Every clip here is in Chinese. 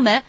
婿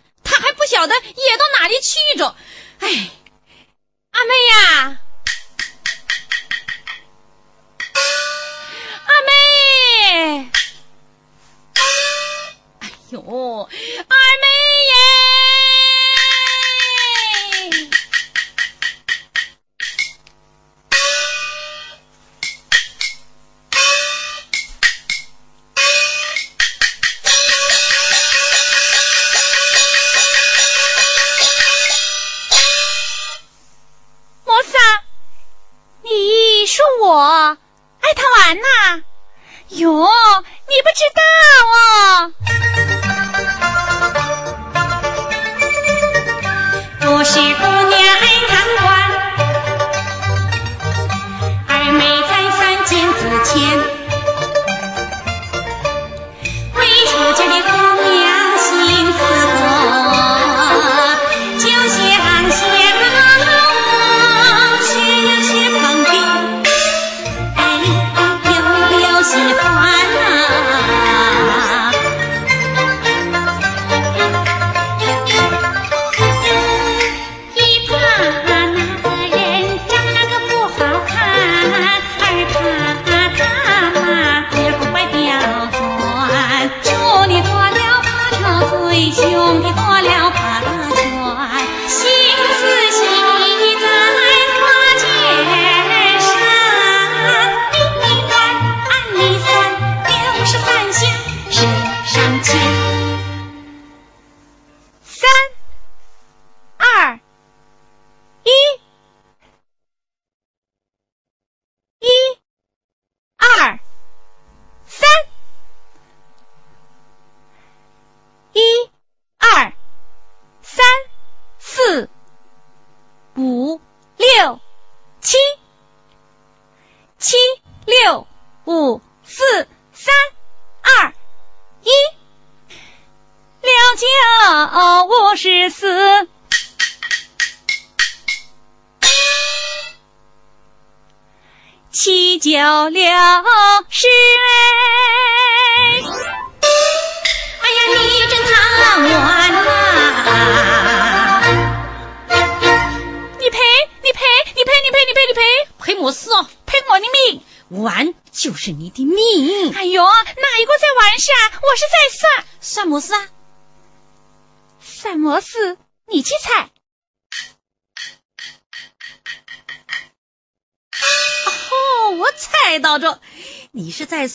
九六十，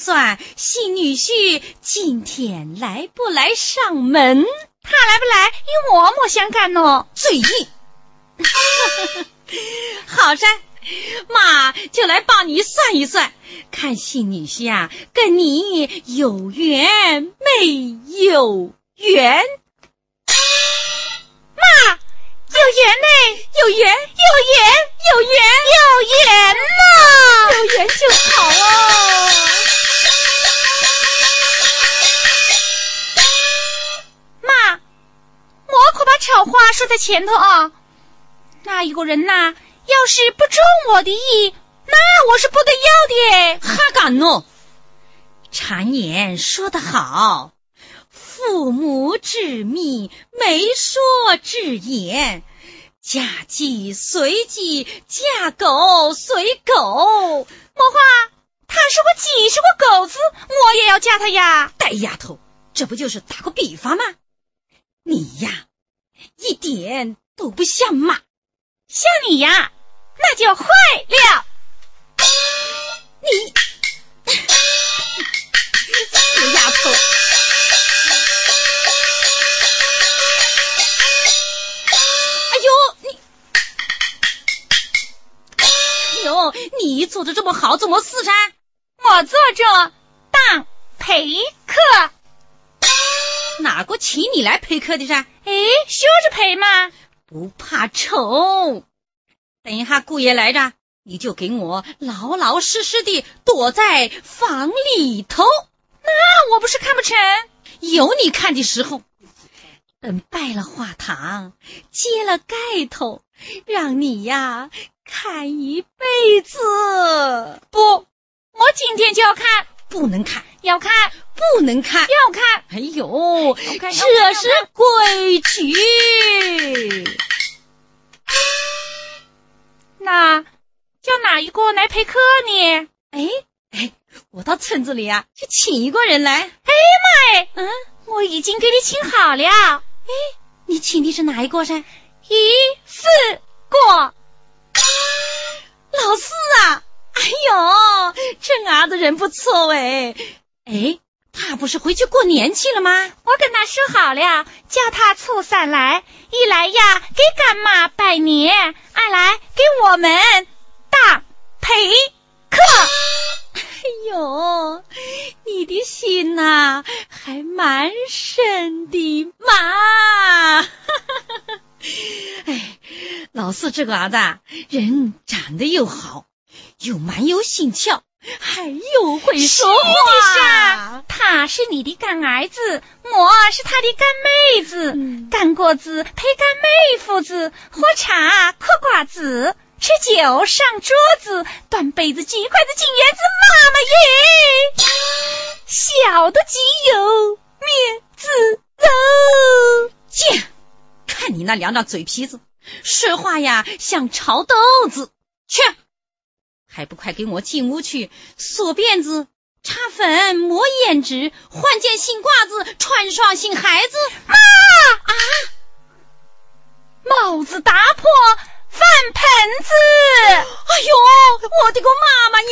算新女婿今天来不来上门？他来不来与我莫相干哦。嘴硬，好噻，妈就来帮你算一算，看新女婿啊跟你有缘没有缘？妈。有缘呢，有缘，有缘，有缘，有缘呐！有缘就好哦。我可把丑话说在前头啊。那一个人呐，要是不中我的意，那我是不得要的。哈敢喏，常言说得好。父母之命，媒妁之言，嫁鸡随鸡，嫁狗随狗。莫话，他是个鸡，是个狗子，我也要嫁他呀。呆丫头，这不就是打个比方吗？你呀，一点都不像马，像你呀，那就坏了。你，死丫头！你做的这么好，怎么死噻？我做着当陪客，哪个请你来陪客的噻？哎，学着陪嘛，不怕丑。等一下，姑爷来着，你就给我老老实实的躲在房里头。那我不是看不成？有你看的时候。等拜了画堂，揭了盖头，让你呀看一辈子。不，我今天就要看，不能看，要看，不能看，要看。哎呦，这是规矩。那叫哪一个来陪客呢？哎哎，我到村子里啊，去请一个人来。哎呀妈哎，嗯，我已经给你请好了。哎，你请的是哪一个噻？一四个。老四啊！哎呦，这伢子人不错哎。哎，他不是回去过年去了吗？我跟他说好了，叫他初三来，一来呀给干妈拜年，二来给我们当陪客。哎呦，你的心呐，还蛮深的嘛！哎，老四这个儿子人长得又好，又蛮有心窍，还又会说话。他是你的干儿子，我是他的干妹子。嗯、干果子配干妹夫子，喝茶嗑瓜子。吃酒上桌子，端杯子举筷子进园子，妈妈耶，小的极有面子喽。见，看你那两张嘴皮子，说话呀像炒豆子。去，还不快给我进屋去锁辫子、擦粉、抹胭脂、换件新褂子、穿双新鞋子。妈啊，帽子打破。饭盆子！哎呦，我的个妈妈耶！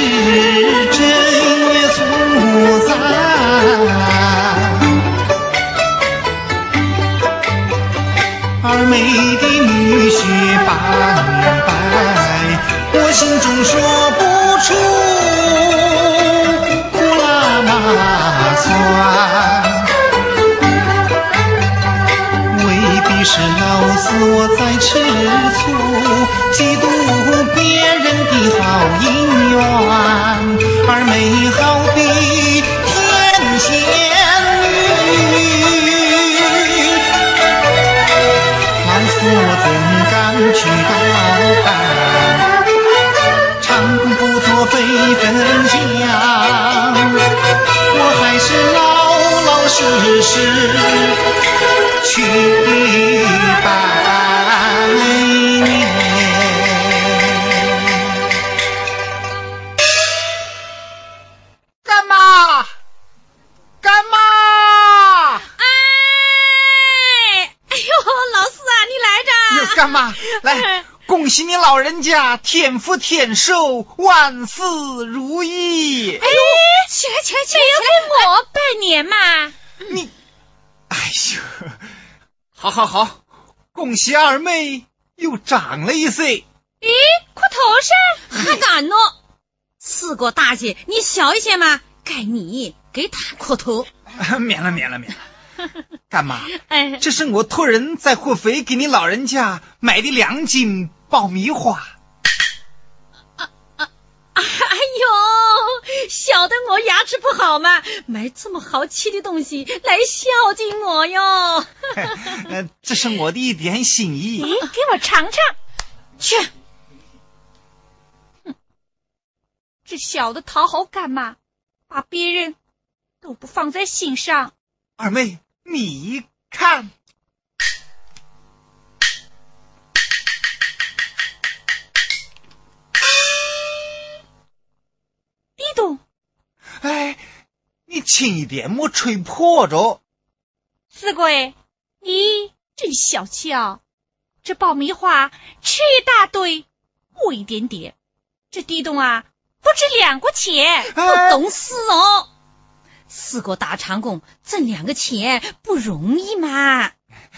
是正月初三，二妹的女婿拜拜，我心中说去拜年。干妈，干妈！哎，哎呦，老四啊，你来着！干妈，来，恭喜你老人家天福天寿，万事如意！哎呦，起来起来起来，要给我拜年嘛！你，哎呦，好好好，恭喜二妹又长了一岁。咦，裤头上还敢呢？四个大姐，你小一些嘛，该你给他磕头。免了免了免了，干妈，哎，这是我托人在合肥给你老人家买的两斤爆米花。哎呦，晓得我牙齿不好嘛，买这么好吃的东西来孝敬我哟。呃，这是我的一点心意。咦，给我尝尝。去。这小的讨好干嘛，把别人都不放在心上。二妹，你看，哎，你轻一点，莫吹破着。四贵，你真小气啊！这爆米花吃一大堆，我一点点。这地洞啊，不值两个钱。不懂事哦。四个大长工挣两个钱不容易嘛。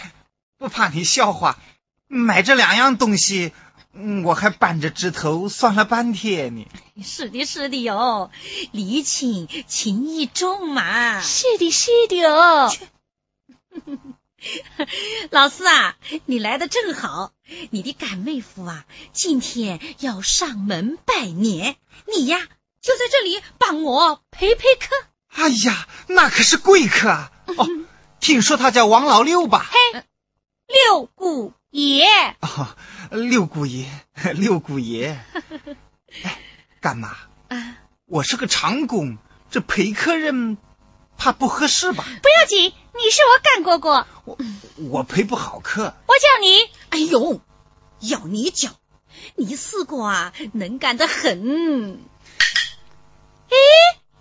不怕你笑话，买这两样东西，嗯我还扳着指头算了半天呢。是的，是的哟，礼轻情意重嘛。是的，是的哦。老四啊，你来的正好，你的干妹夫啊，今天要上门拜年，你呀就在这里帮我陪陪客。哎呀，那可是贵客啊！哦，听说他叫王老六吧？嘿，六姑爷。哦，六姑爷，六姑爷。哎，干妈，啊，我是个长工，这陪客人怕不合适吧？不要紧，你是我干哥哥，我我陪不好客。我叫你。哎呦，要你叫，你四个啊能干得很。哎，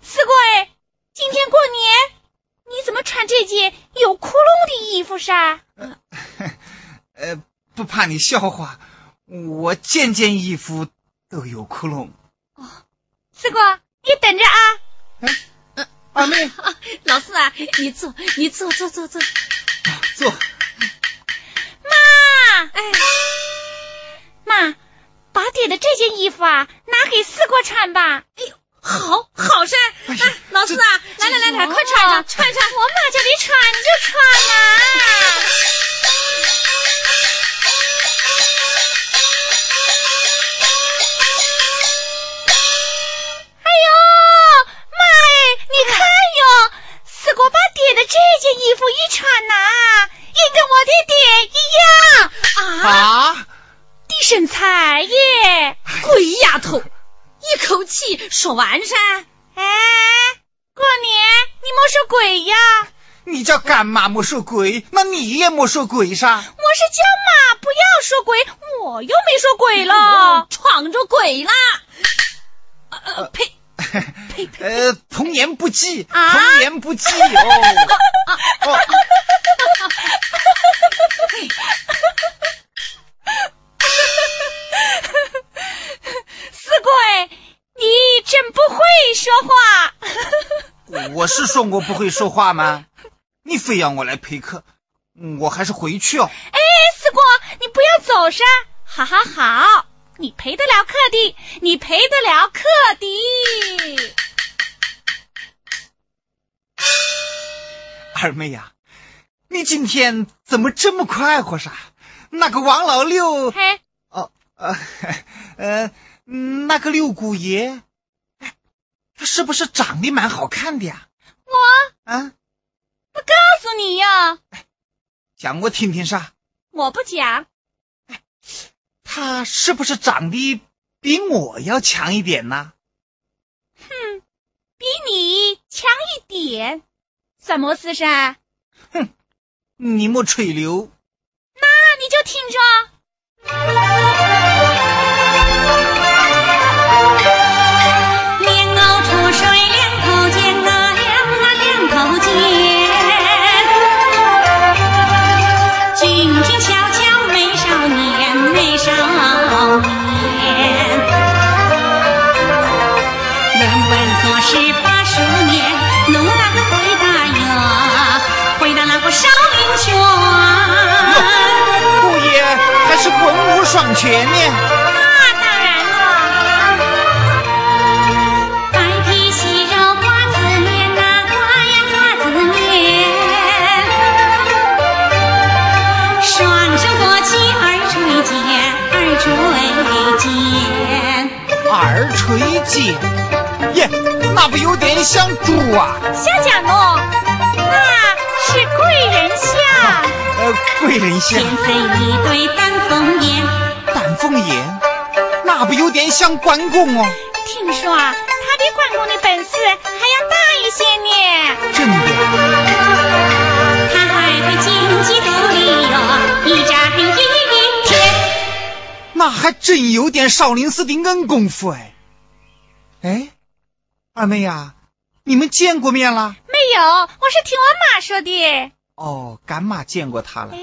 四哥哎，今天过年，你怎么穿这件有窟窿的衣服噻？呃，不怕你笑话，我件件衣服都有窟窿。哦四哥，你等着啊。二妹，啊，老四啊，你坐，你坐，坐，坐，坐。坐。妈，哎，妈，把爹的这件衣服啊，拿给四哥穿吧。哎呦，好，好噻。哎呀啊，老四啊，来来来来，快穿上，穿上。我妈叫你穿你就穿嘛。哎这件衣服一穿呐、也跟我的爹一样，啊，的身材耶。鬼丫头，一口气说完噻。哎，过年你莫说鬼呀，你叫干妈莫说鬼，那你也莫说鬼噻。我是叫妈不要说鬼，我又没说鬼了。闯着鬼啦！呃呃，呸！呃，童言不忌，啊童言不忌哦。哦，四鬼，你真不会说话。我是说我不会说话吗？你非要我来陪客，我还是回去哦。哎，四哥，你不要走噻。好好好，你赔得了客的，你赔得了客的。二妹呀、你今天怎么这么快活啥？那个王老六，嘿，哦，呃，呃，那个六姑爷，哎，他是不是长得蛮好看的呀？我啊，不告诉你呀，讲我听听啥。我不讲。他是不是长得比我要强一点呢？哼，比你强一点，什么事噻？你莫吹牛。那你就听着。文做事把书念，弄那个回答呀，回答那个少林拳。姑爷还是文武双全呢。那当然了。白皮细肉瓜子面呐，瓜呀瓜子面。双手托起二锤肩，二垂肩。二垂肩，耶，那不有点像猪啊？小家伙，那是贵人像。呃，贵人像天飞一对丹凤眼，丹凤眼，那不有点像关公哦？听说啊，他比关公的本事还要大一些呢。真的，他还会金鸡独立哟，一展一天。那还真有点少林寺的硬功夫哎。哎，二妹呀、你们见过面了？没有，我是听我妈说的。哦，干妈见过他了哎。，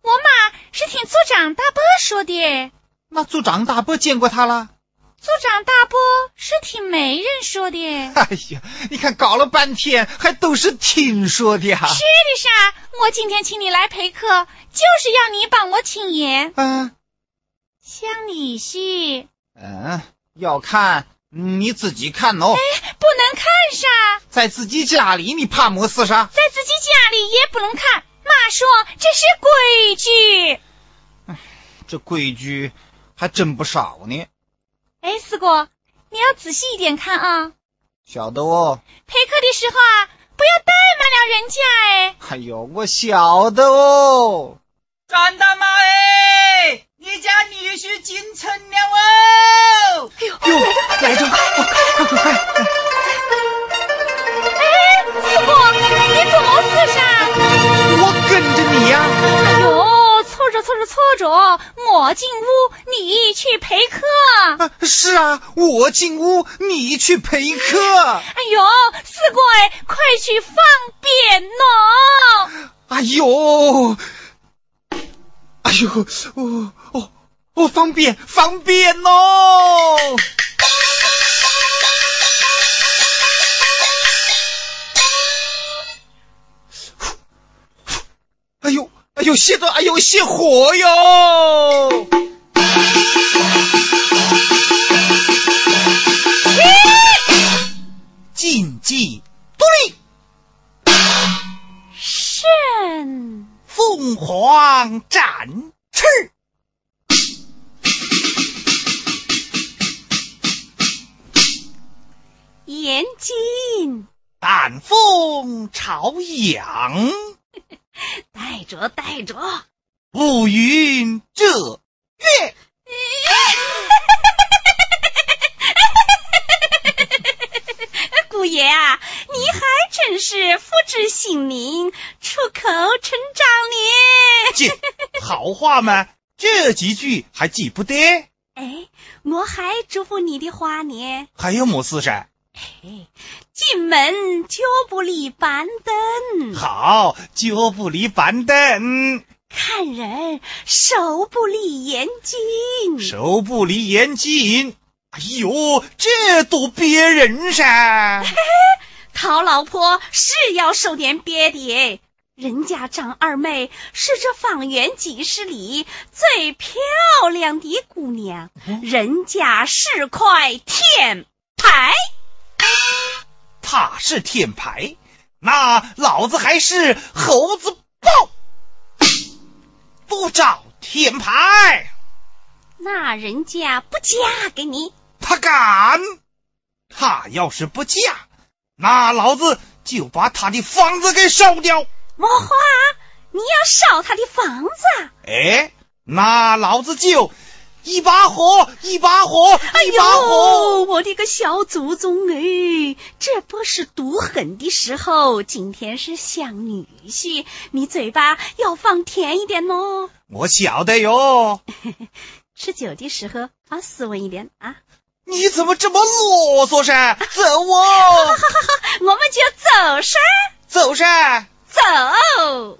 我妈是听组长大伯说的。那组长大伯见过他了？组长大伯是听媒人说的。哎呀，你看搞了半天，还都是听说的呀。是的啥，我今天请你来陪客，就是要你帮我请言。嗯像你些，嗯，要看你自己看哦，哎不能看啥，在自己家里你怕么事啥？在自己家里也不能看。妈说这是规矩。这规矩还真不少呢。哎，四哥，你要仔细一点看啊！晓得哦。陪客的时候啊，不要怠慢了人家哎。哎呦，我晓得哦。张大妈哎，你家女婿进城了哦！哎呦，来着，快快快！哎，四哥，你怎么事噻？我跟着你呀、哎呦，凑着凑着凑着，我进屋，你去陪客。啊！是啊，我进屋，你去陪客。哎呦，四哥哎，快去方便喏！哎呦，哎呦，我哦哦，方便方便哦！哎呦哎呦，熄的哎呦熄火哟！禁忌独立。甚凤凰展翅。严禁。但风朝阳，带着带着。乌云遮月。姑爷啊，你还真是福至心灵，出口成章呢。这好话嘛，这几句还记不得？哎，我还嘱咐你的话呢。还有么事噻？哎，进门就不离板凳，好，就不离板凳，看人手不离眼睛。手不离眼睛。哎呦，这都别人噻！讨老婆是要受点别的，人家张二妹是这方圆几十里最漂亮的姑娘，人家是块天牌。他是天牌，那老子还是猴子豹，不找天牌。那人家不嫁给你，他敢！他要是不嫁，那老子就把他的房子给烧掉。莫花，你要烧他的房子啊？哎，那老子就一把火，一把火，哎一把火。呦，我的个小祖宗哎，这不是毒狠的时候，今天是想女婿，你嘴巴要放甜一点哦。我晓得哟。吃酒的时候放斯文一点啊。你怎么这么啰嗦噻？走哦，我们就走噻，走噻。走。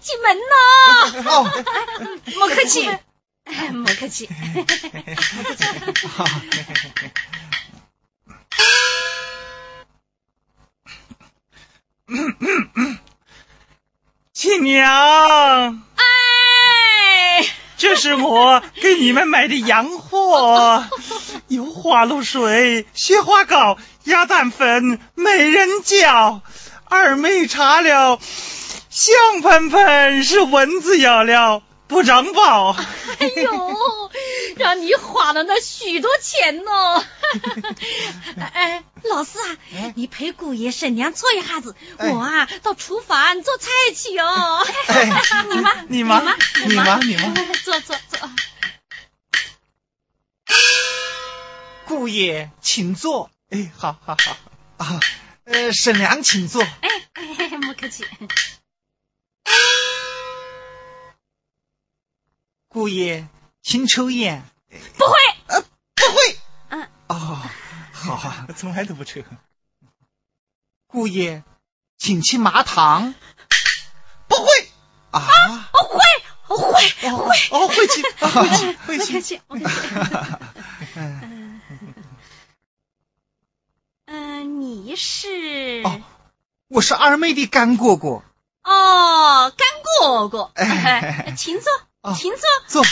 进门喽！哦，莫客气，哎莫客气。亲娘，哎，这是我给你们买的洋货，有花露水、雪花膏、鸭蛋粉、美人蕉。二妹查了，香喷喷是蚊子咬了，不长包。哎呦，让你花了那许多钱呢！哎，老四啊，你陪姑爷婶娘坐一下子，哎我啊到厨房做菜去哦。哎 你妈，你妈妈，你妈你妈坐坐坐。姑爷，请坐。哎，好好好啊，呃，婶娘请坐。哎哎，莫客气。姑爷，请抽烟。不会，呃，不会。嗯。哦，好啊，从来都不抽。姑爷，请去麻糖。不会。啊。我会，我会，哦哦，会去，会去，会去。莫客气，莫客气。嗯嗯，你是哦我是二妹的干哥哥。哦，干哥哥，哎哎请坐，哦请坐。坐。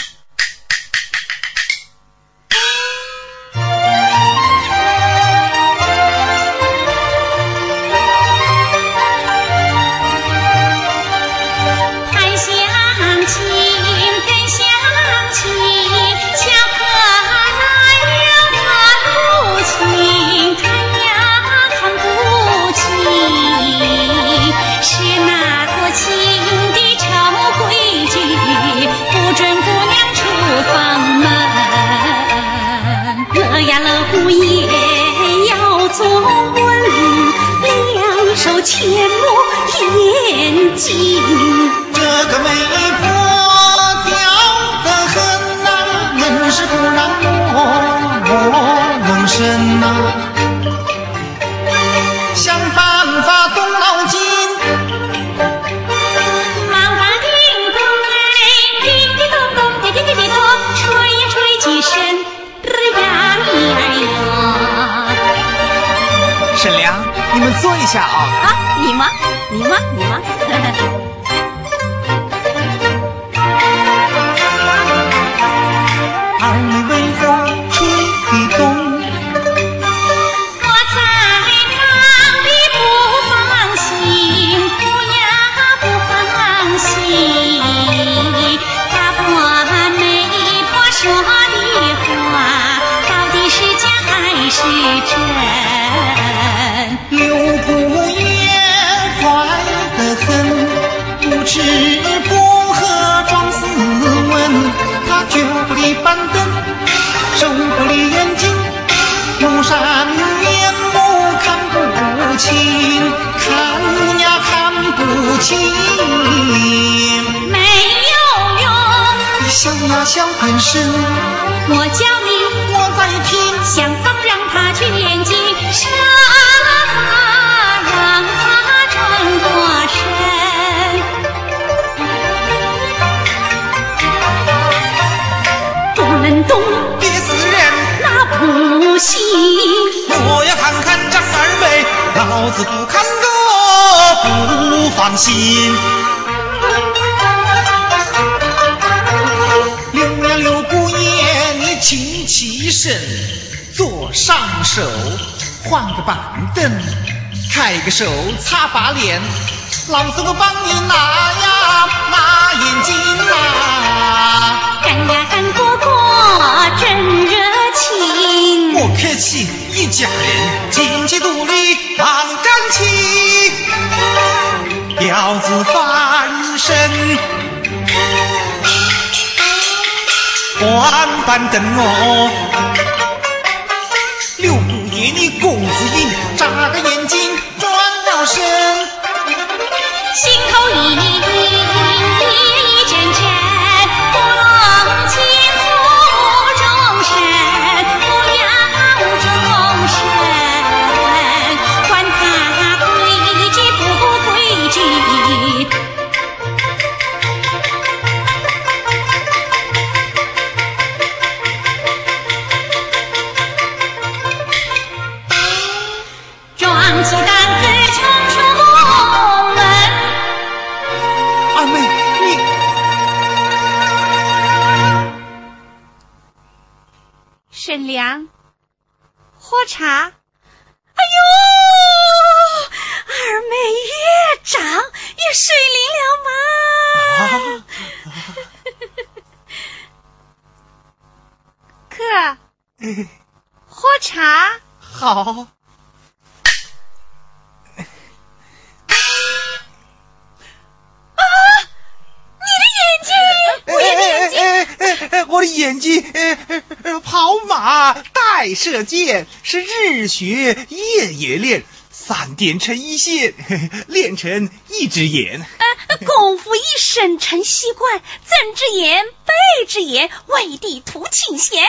夜也练，三点成一线，练成一只眼。功夫一身成习惯，曾之言，背之言，为帝图请贤。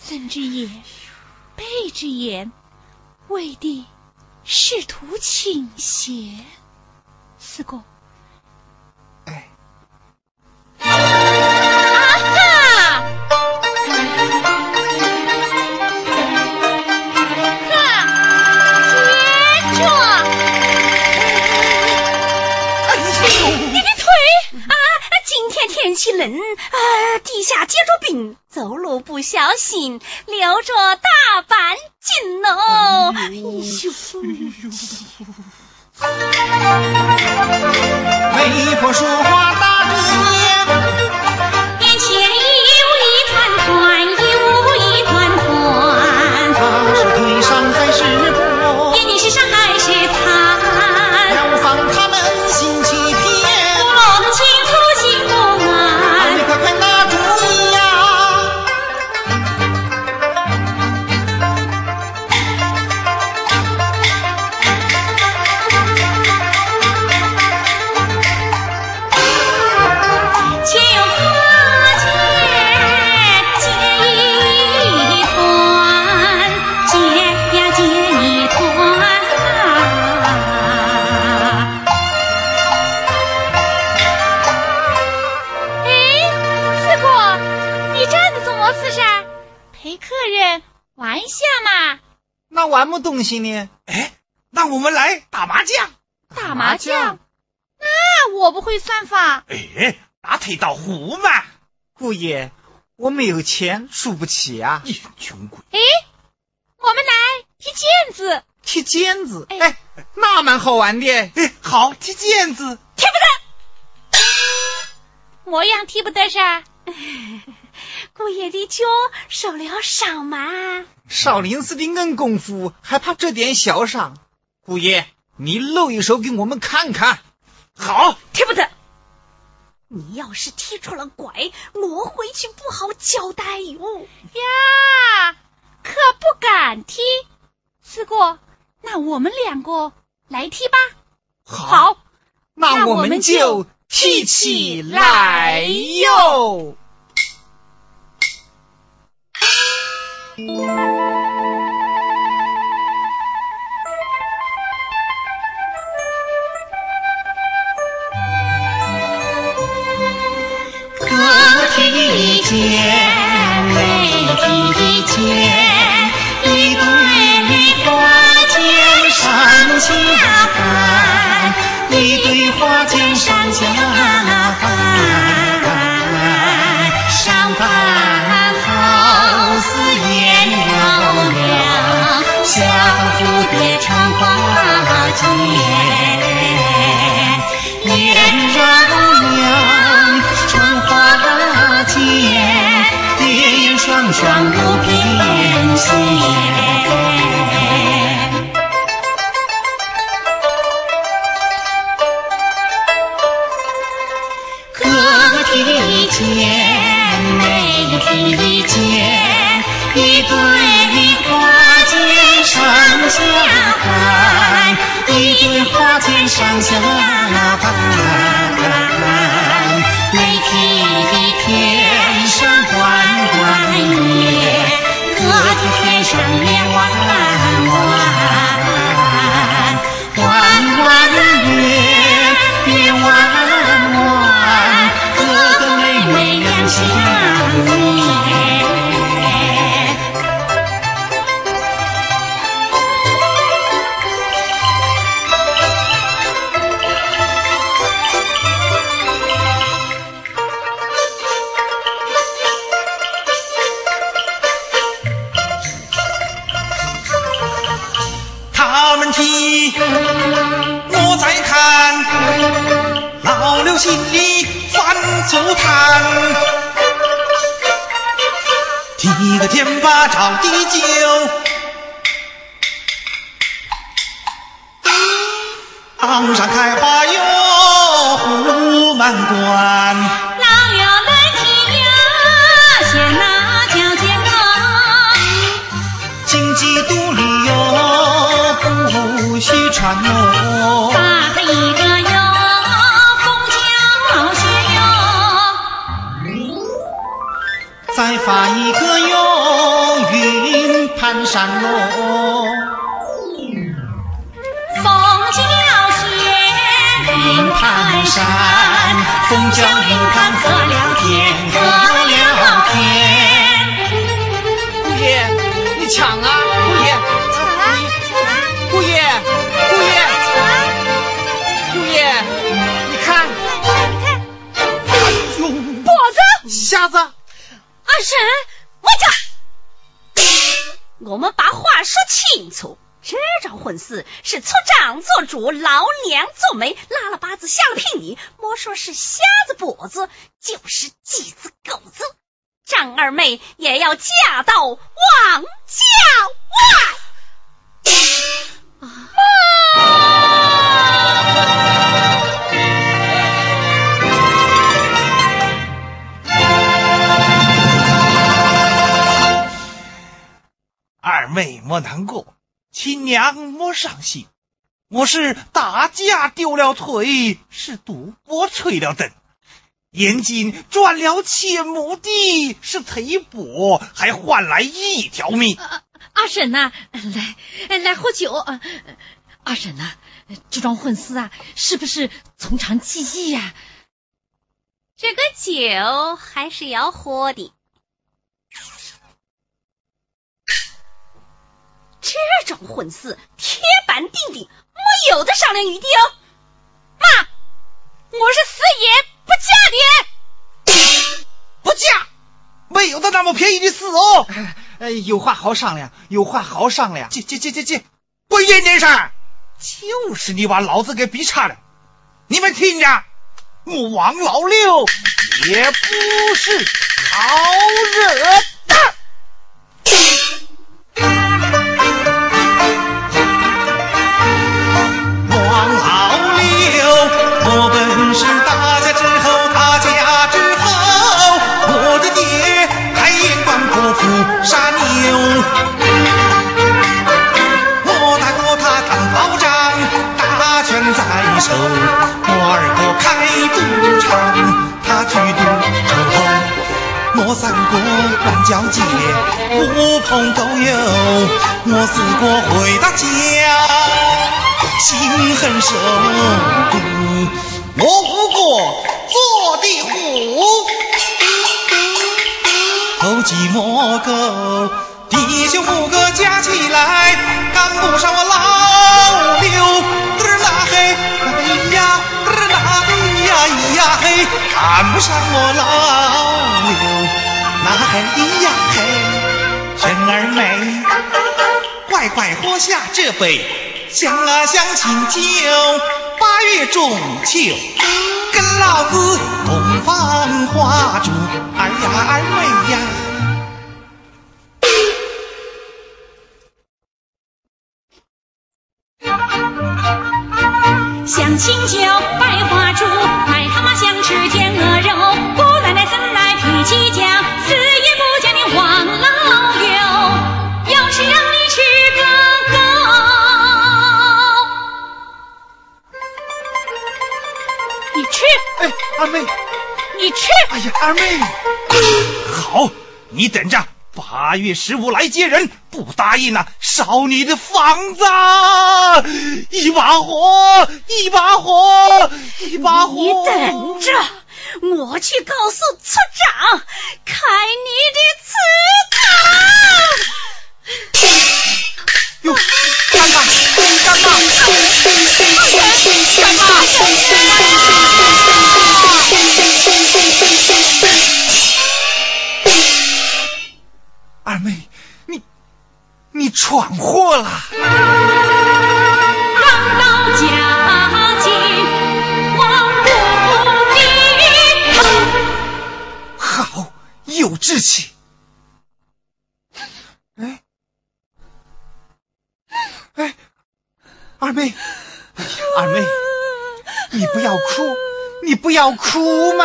曾之言，背之言，为帝试图请贤。四哥。天气冷，啊，地下结着冰，走路不小心，留着大板筋哦。哎呦，媒婆说话打那玩么东西呢？哎，那我们来打麻将。打麻将？那我不会算法。哎，打腿倒胡嘛。姑爷，我没有钱，输不起啊。你穷鬼！哎，我们来踢毽子。踢毽子，哎哎，那蛮好玩的。哎，好，踢毽子。踢不得。模样踢不得噻。姑爷的脚受了伤嘛？少林寺的硬功夫，还怕这点小伤？姑爷，你露一手给我们看看。好，踢不得。你要是踢出了拐，我回去不好交代哟。呀，可不敢踢。四哥，那我们两个来踢吧。好，那那我们就踢起来哟。可剑我们把话说清楚。这桩婚事是出张做主，老娘做媒，拉了八字下了聘礼，莫说是瞎子跛子，就是鸡子狗子，张二妹也要嫁到王家外。二妹莫难过，亲娘莫伤心。我是打架丢了腿，是赌博吹了灯。眼睛赚了千亩地，是赔补，还换来一条命。阿婶呐、来来喝酒。啊阿婶呐、这桩婚事啊，是不是从长计议呀、这个酒还是要喝的。这种婚事铁板钉钉，没有的商量余地哦。妈，我是死也不嫁的。不嫁，没有的那么便宜的事哦。哎，有话好商量，有话好商量。这这这这这，不严件事儿，就是你把老子给逼差了。你们听着，我王老六也不是好惹交界，不碰都有。我四国回到家，心狠手毒。我五国做的虎，偷鸡摸狗，弟兄五个加起来赶不上我老六。嘚儿啦嘿，哎呀，嘚儿啦哎呀咿呀嘿，赶不上我老。嘿咿呀嘿，娟儿美，乖乖喝下这杯相啊相亲酒。八月中秋，跟老子洞房花烛，二呀二妹呀。相亲酒，百花猪，癞蛤蟆想吃天鹅，生来脾气犟，死也不嫁你王老六，要是让你吃个够。你吃，哎，二妹，你吃，哎呀，二妹，好，你等着，八月十五来接人，不答应啊，烧你的房子！一把火，一把火，一把火！你等着，我去告诉村长，开你的祠堂。哟，干嘛？干嘛？干嘛？二妹，你你闯祸了！有志气。哎，哎，二妹，二妹，你不要哭，你不要哭嘛。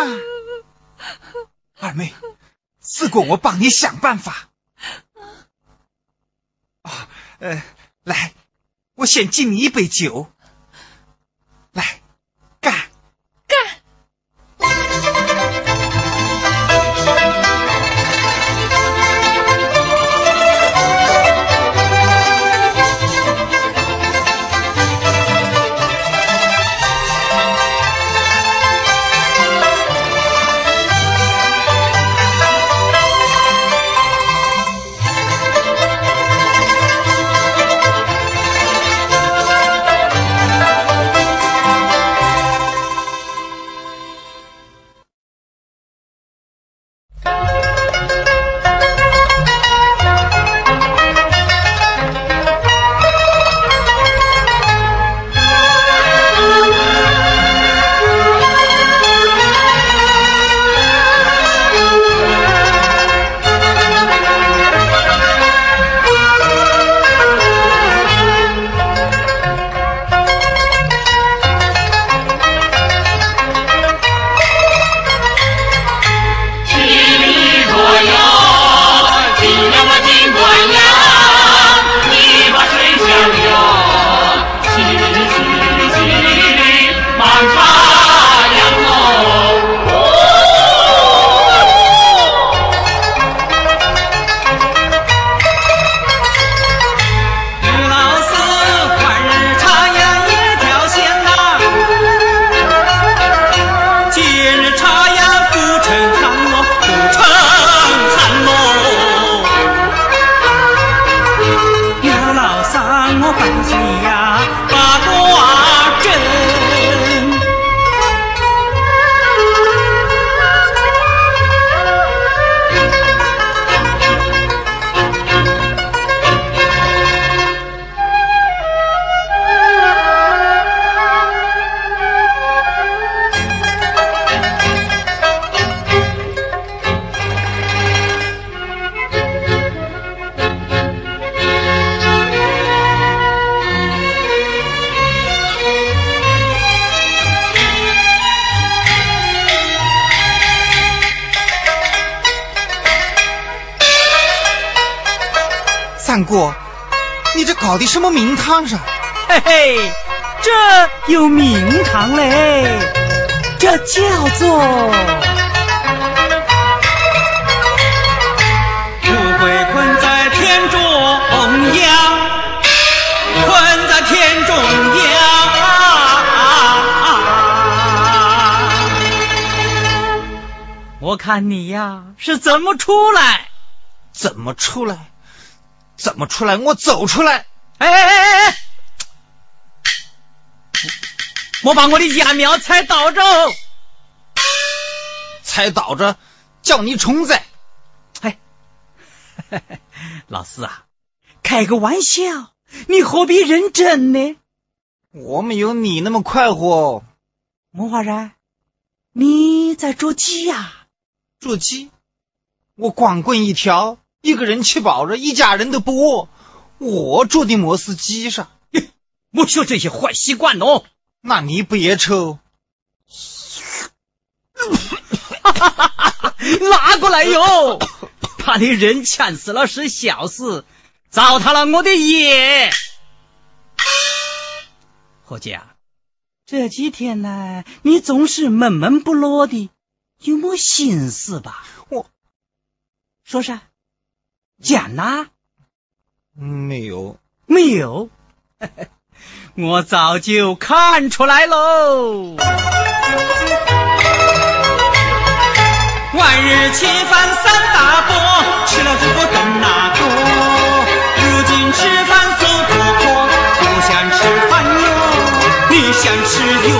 二妹，四过我帮你想办法。啊，呃，来，我先敬你一杯酒。来，搞的什么名堂上？嘿嘿，这有名堂嘞，这叫做乌龟困在天中央，困在天中央。我看你呀是怎么出来？怎么出来？怎么出来？我走出来！哎哎哎哎！莫把我的家苗踩倒着！踩倒着，叫你虫子！哎，老四啊，开个玩笑，你何必认真呢？我没有你那么快活。莫华然，你在捉鸡呀？捉鸡？我光棍一条。一个人吃饱了，一家人都不饿。我住的莫是鸡噻，莫学这些坏习惯哦。那你不也抽？拉过来哟！把你人呛死了是小事，糟蹋了我的爷。伙计啊，这几天呢你总是闷闷不乐的，有么心思吧？我说啥。讲呐？没有，没有，我早就看出来喽。万日吃饭三大锅，吃了这个炖那个。如今吃饭搜婆婆，不想吃饭哟，你想吃药？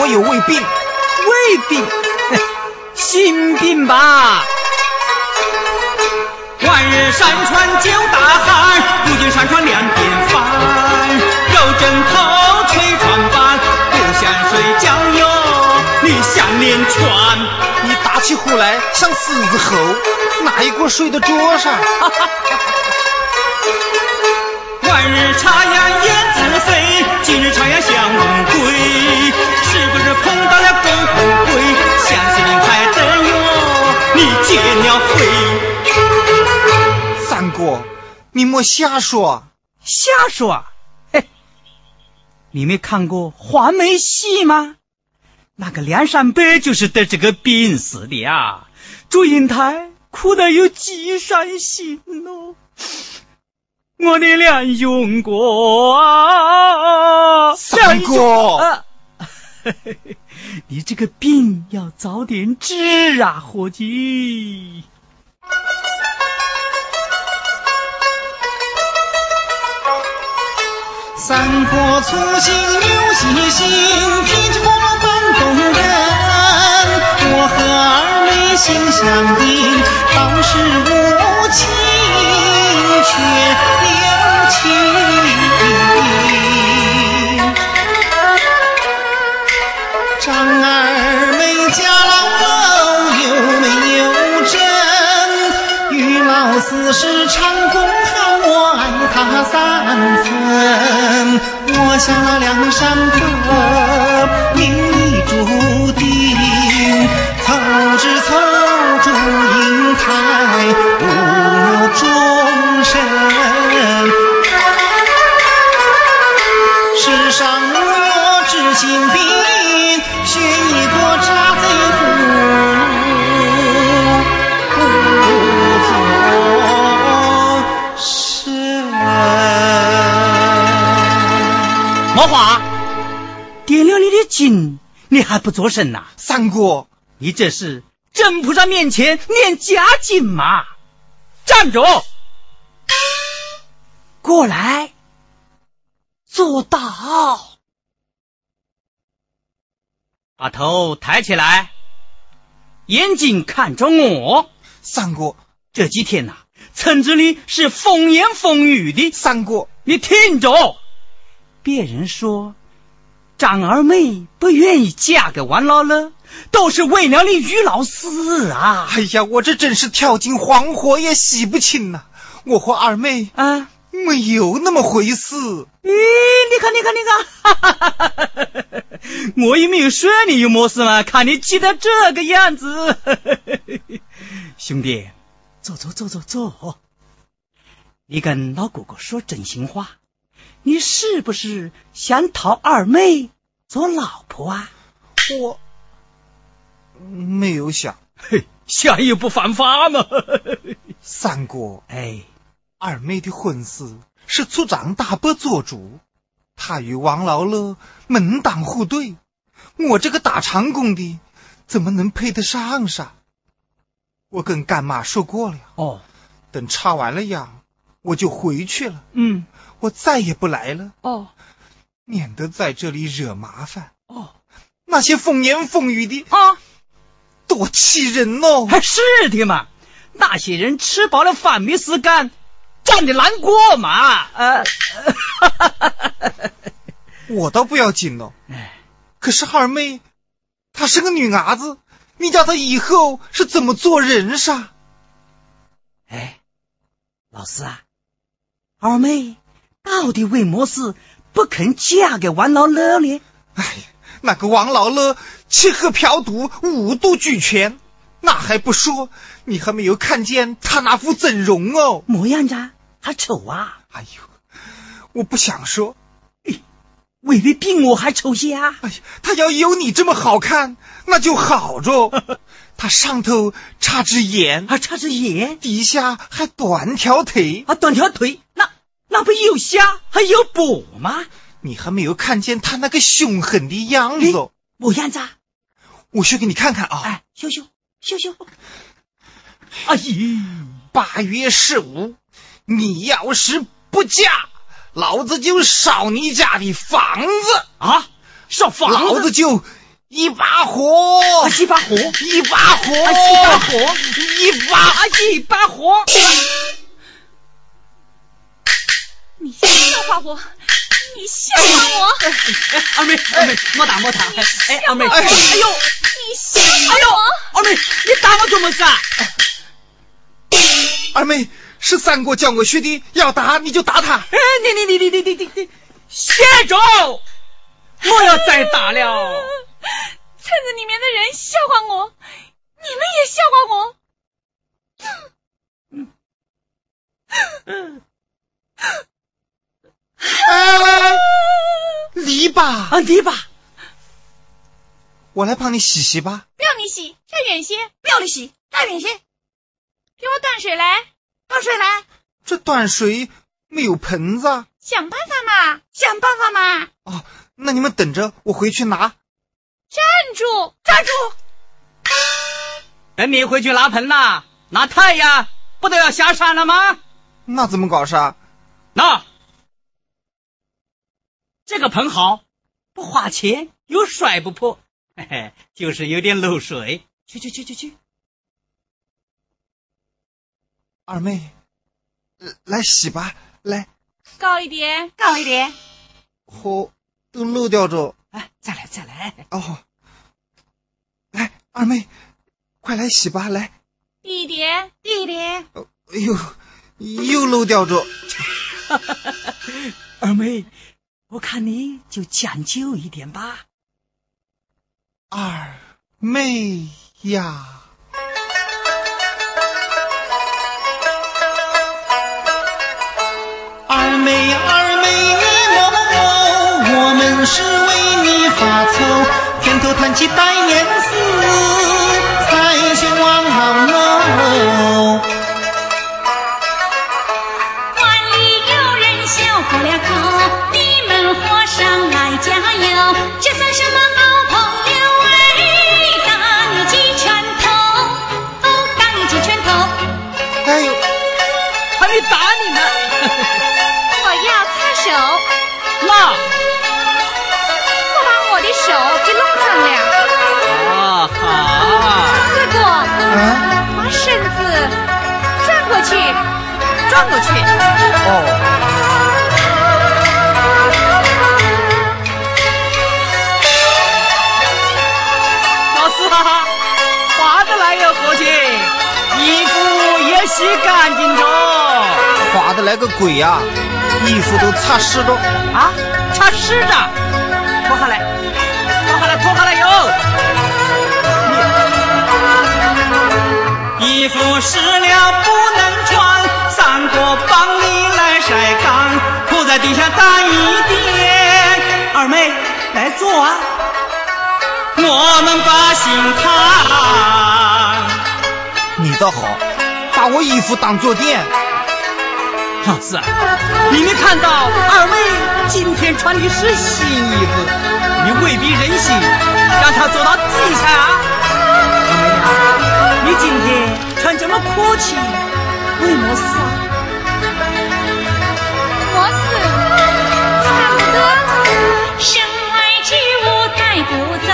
我有胃病，胃病，心病吧。晚日山川就大旱，如今山川两边翻，揉枕头吹床板，不想睡觉哟，你想连船，你打起呼来像狮子吼，哪一个睡得着上？晚日插秧燕子飞，今日插秧相归，是不是碰到了公虎龟？相信你开灯哟，你结了灰。三哥，你莫瞎说。瞎说，嘿，你没看过黄梅戏吗？那个梁山伯就是得这个病死的啊！祝英台哭得有几伤心喽。我的梁永国啊，三哥，啊，你这个病要早点治啊，伙计。三哥粗心又细心，脾气火辣般动人。我和二妹心相印，倒是无情却有情。张二妹家老有没有真？于老四是长工好，我爱他三分。下了梁山伯，你还不做声呐、三哥，你这是真菩萨面前念假经嘛？站住！过来，坐到，把头抬起来，眼睛看着我。三哥，这几天呐、村子里是风言风语的，三哥，你听着，别人说张二妹不愿意嫁给王老了，都是为了你于老师啊！哎呀，我这真是跳进黄河也洗不清呐、我和二妹啊，没有那么回事。咦，你看，你看，你看，哈哈哈哈我也没有说你有么事嘛，看你急得这个样子，兄弟，坐坐坐坐坐，你跟老哥哥说真心话，你是不是想讨二妹做老婆啊？我没有想，嘿，想也不犯法嘛。三哥，哎，二妹的婚事是族长大伯做主，他与王老乐门当户对，我这个打长工的怎么能配得上啥？我跟干妈说过了，哦，等插完了秧，我就回去了，嗯，我再也不来了，哦，免得在这里惹麻烦。哦，那些风言风语的，啊，多气人哦！还是的嘛，那些人吃饱了饭没事干，站着难过嘛。呃，我倒不要紧了，哎，可是二妹，她是个女伢子，你叫她以后是怎么做人噻？哎，老四啊，二妹到底为么事不肯嫁给王老乐呢？哎呀，那个王老乐吃喝嫖赌五毒俱全，那还不说，你还没有看见他那副整容哦！模样子还丑啊，哎呦，我不想说，为了比我还丑些啊！哎呀，他要有你这么好看，那就好着。他上头插只眼，还插只眼底下还短条腿，啊，短条腿，那那不有虾还有补吗？你还没有看见他那个凶狠的样子哦。模样子啊，我去给你看看啊！哎，秀秀秀秀，哎呀！八月十五，你要是不嫁，老子就烧你家的房子，啊，烧房子老子就一把火，啊一把火，一把火，啊一把火，一把啊一把火，你笑话我，你笑话我。二妹，二妹，莫打，莫打。哎，二妹，哎呦，你笑。哎呦，二妹，你打我做么子啊？二妹，是三哥教我学的，要打你就打他。哎，你你你你你你你你学着，莫要再打了。村子里面的人笑话我，你们也笑话我。哎，离吧，啊，篱笆，我来帮你洗洗吧。不要你洗，站远些；不要你洗，站远些。给我端水来，端水来，这端水没有盆子啊。想办法嘛，想办法嘛。哦，那你们等着，我回去拿。站住，站住！等你回去拿盆呐，拿太阳，不都要下山了吗？那怎么搞事啊？那这个盆好，不花钱又摔不破，嘿嘿，就是有点漏水。去去去去去，二妹，呃来洗吧，来，高一点，高一点。嚯都漏掉着。哎，再来再来，哦，来，二妹，快来洗吧，来。低一点，低一点。哎呦，又漏掉着。二妹，我看你就讲究一点吧。二妹呀，二妹二妹你莫，我们是为你发愁，偏头弹起百年丝，才学望楼。我把我的手给弄脏了。啊哈，四哥，啊，把身子转过去，转过去。哦，老四哈哈，划得来哟，伙计，衣服也洗干净着划得来个鬼呀、衣服都擦湿着。啊，擦湿着，脱下来，脱下来，脱下来哟。衣服湿了不能穿，三哥帮你来晒干，铺在地下淡一点。二妹来坐啊，我们把心谈。你倒好，把我衣服当坐垫。老四，你没看到二妹今天穿的是新衣服，你未必忍心让她坐到地下啊。二妹呀，你今天穿这么阔气，为么事啊？我死，看不得。身外之物带不走，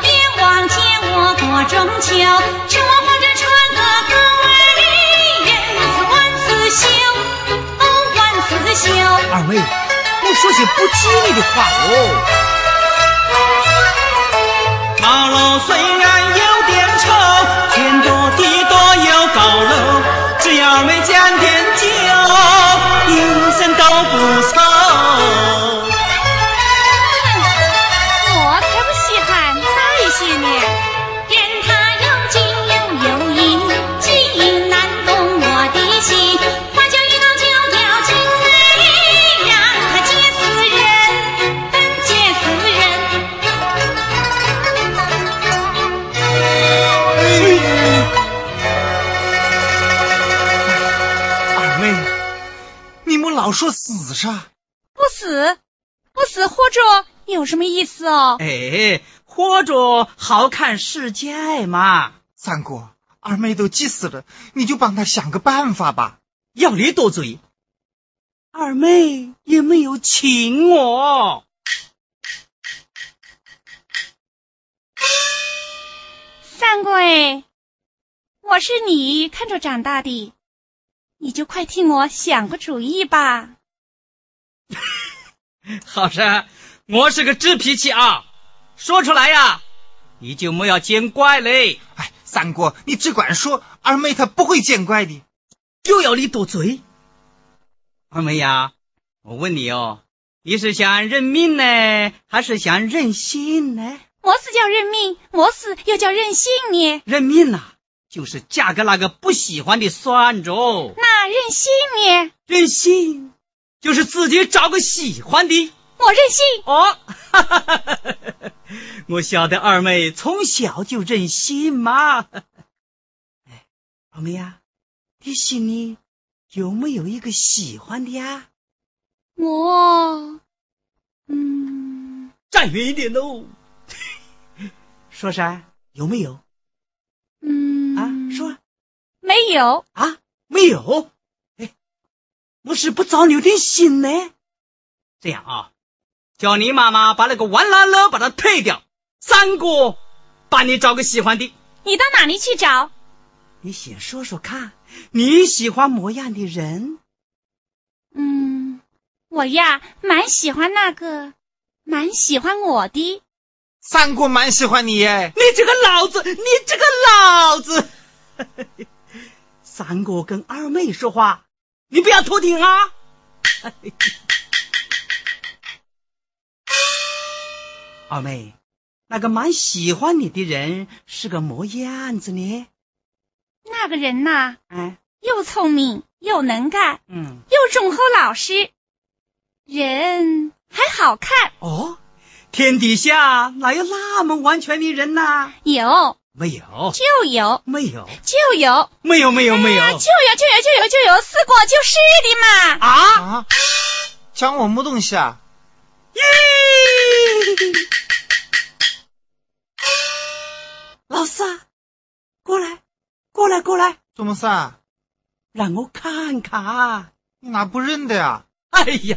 别忘见我过中秋。二妹，我说些不吉利的话哦。茅楼虽然有点丑，天多地多有高楼，只要二妹讲点酒，一生都不愁。老说死啥？不死，不死活着有什么意思哦？哎，活着好看世界嘛。三哥，二妹都急死了，你就帮她想个办法吧。要你多嘴，二妹也没有请我。三哥哎，我是你看着长大的，你就快替我想个主意吧。好噻，我是个直脾气啊，说出来呀，你就莫要见怪嘞。哎，三哥，你只管说，二妹她不会见怪的。又要你多嘴，二妹呀，我问你哦，你是想认命呢，还是想任性呢？我是叫认命，么是又叫任性呢？认命呐，就是嫁给那个不喜欢的算着。那任性呢？任性就是自己找个喜欢的。我任性哦，哈哈哈哈哈！我晓得二妹从小就任性嘛。哎，二妹呀，你心里有没有一个喜欢的呀？我，嗯，站远一点喽。说啥，有没有？说，没有啊，没有。哎，我是不早有点心呢。这样啊，叫你妈妈把那个完拉了把它退掉。三哥，把你找个喜欢的。你到哪里去找？你先说说看，你喜欢模样的人？嗯，我呀，蛮喜欢那个，蛮喜欢我的。三哥蛮喜欢你耶！你这个老子，你这个老子！三哥跟二妹说话，你不要偷听啊！二妹，那个蛮喜欢你的人是个么样子呢？那个人呐，哎，又聪明又能干，嗯，又忠厚老实，人还好看。哦，天底下哪有那么完全的人呐？有，没有？就有，没有？就有，没有？没有？没有？就有，就有，就有，就有，四过就是的嘛！啊啊！讲我么东西啊？咦！老四，过来，过来，过来！怎么事啊？让我看看。你哪不认得呀？哎呀，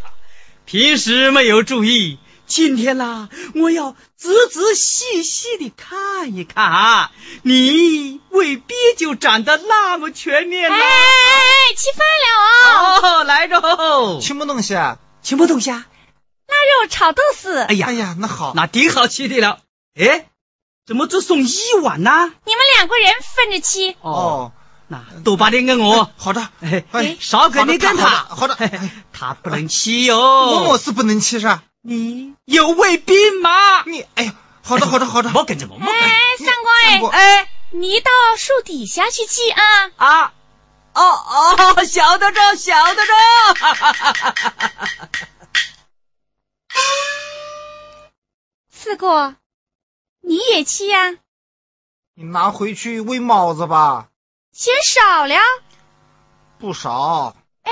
平时没有注意，今天啦，我要仔仔细细的看一看。你未必就长得那么全面了。哎哎，吃饭了哦！哦，来着。吃么东西啊？吃么东西啊？腊肉炒豆丝。哎呀，哎呀，那好，那挺好吃的了。哎，怎么只送一碗呢？你们两个人分着吃。哦，那多把点给我。好的，哎，少给你跟他。好的，他不能吃哟。我么事不能吃噻？你有胃病吗？你哎呀，好的，好的，好的。我跟着我。哎，三哥哎，哎，你到树底下去吃啊。啊。哦哦，晓得着，晓得着。四哥，你也去呀？你拿回去喂猫子吧。嫌少了？不少。哎，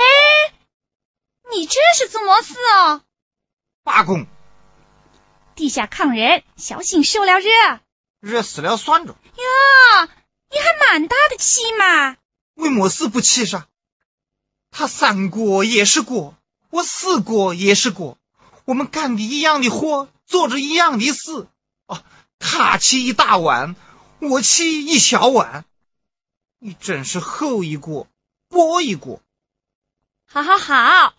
你这是做么事哦？罢工。地下抗人，小心受了热。热死了算着。哟，你还蛮大的气嘛。为么事不气噻？他三过也是过，我四过也是过，我们干的一样的活，做着一样的事。哦，他气一大碗，我气一小碗，你真是厚一过，薄一过。好好好，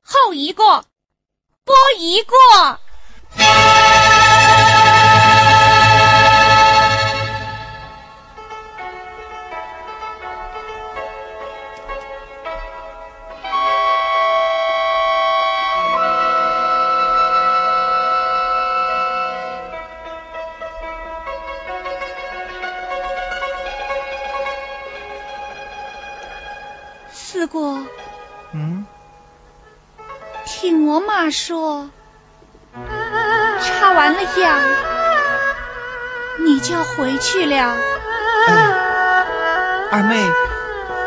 厚一过，播一过。听我妈说，插完了秧，你就要回去了。哎，二妹，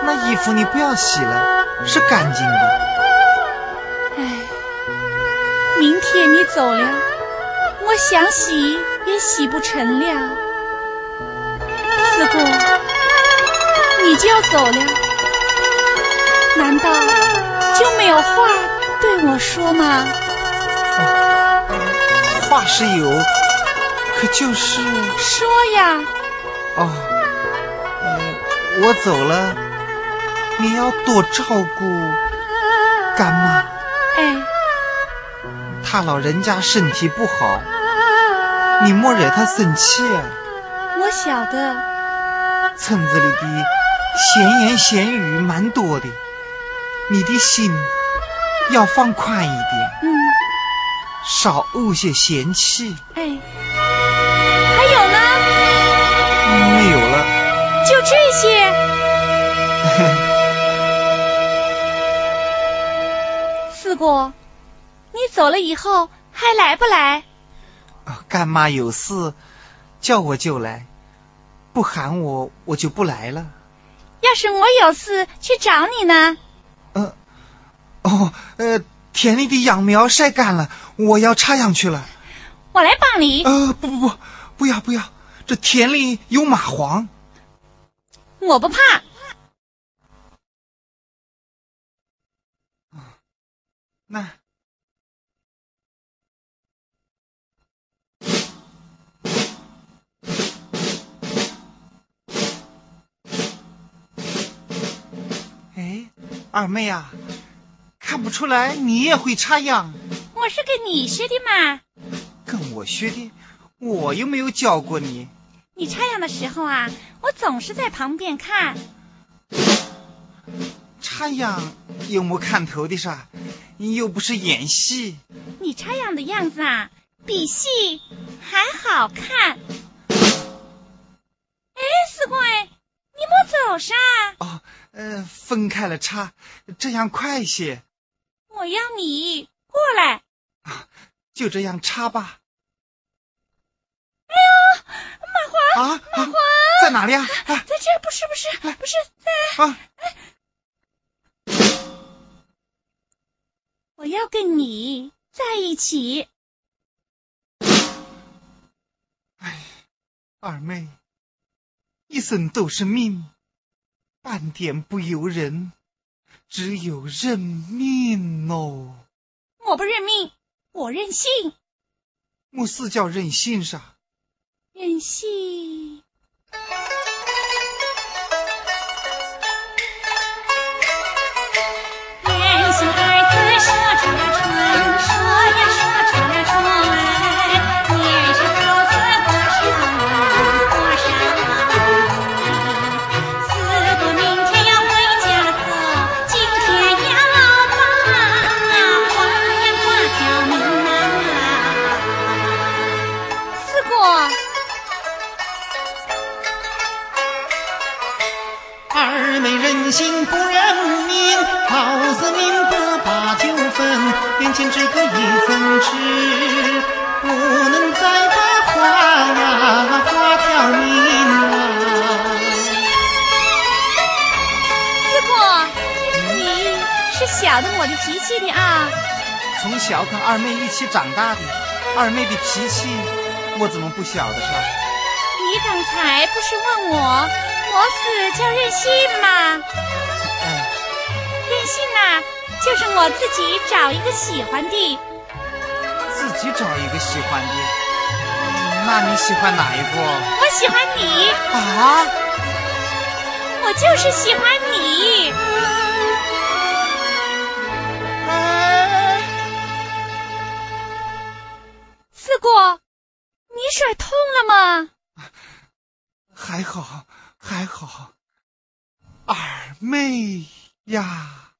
那衣服你不要洗了，是干净的。哎，明天你走了，我想洗也洗不成了。四姑，你就要走了。难道就没有话对我说吗？哦、话是有，可就是说呀。哦，嗯，我走了，你要多照顾干妈。哎，他老人家身体不好，你莫惹他生气。我晓得，村子里的闲言闲语蛮多的，你的心要放宽一点，嗯，少怄些闲气。哎，还有呢？没有了，就这些。四姑，你走了以后还来不来？干妈有事叫我就来，不喊我我就不来了。要是我有事去找你呢？呃，哦，呃，田里的秧苗晒干了，我要插秧去了。我来帮你。呃，不不不，不要不要，这田里有蚂蟥。我不怕。那。哎，二妹啊，看不出来你也会插秧。我是跟你学的嘛。跟我学的？我又没有教过你。你插秧的时候啊，我总是在旁边看。插秧有没看头的啥？你又不是演戏。你插秧的样子啊，比戏还好看。哎，四鬼，你莫走噻。哦，呃，分开了插，这样快些。我要你过来。啊，就这样插吧。哎呦，马华！啊，蚂蟥在哪里啊？在这，不是，不是，不是在。啊。我要跟你在一起。哎，二妹，一生都是命，半点不由人，只有认命哦。我不认命，我任性。么事叫任性啥？任性。心不认命，好似命不把酒分，眼前只可一分吃，不能再把花呀花挑明啊。四姑，你是晓得我的脾气的啊。从小跟二妹一起长大的，二妹的脾气我怎么不晓得是吧？你刚才不是问我？我死叫任性嘛，任性呐，就是我自己找一个喜欢的，自己找一个喜欢的，那你喜欢哪一个？我喜欢你啊，我就是喜欢你。四姑，你甩痛了吗？还好。还好，二妹呀，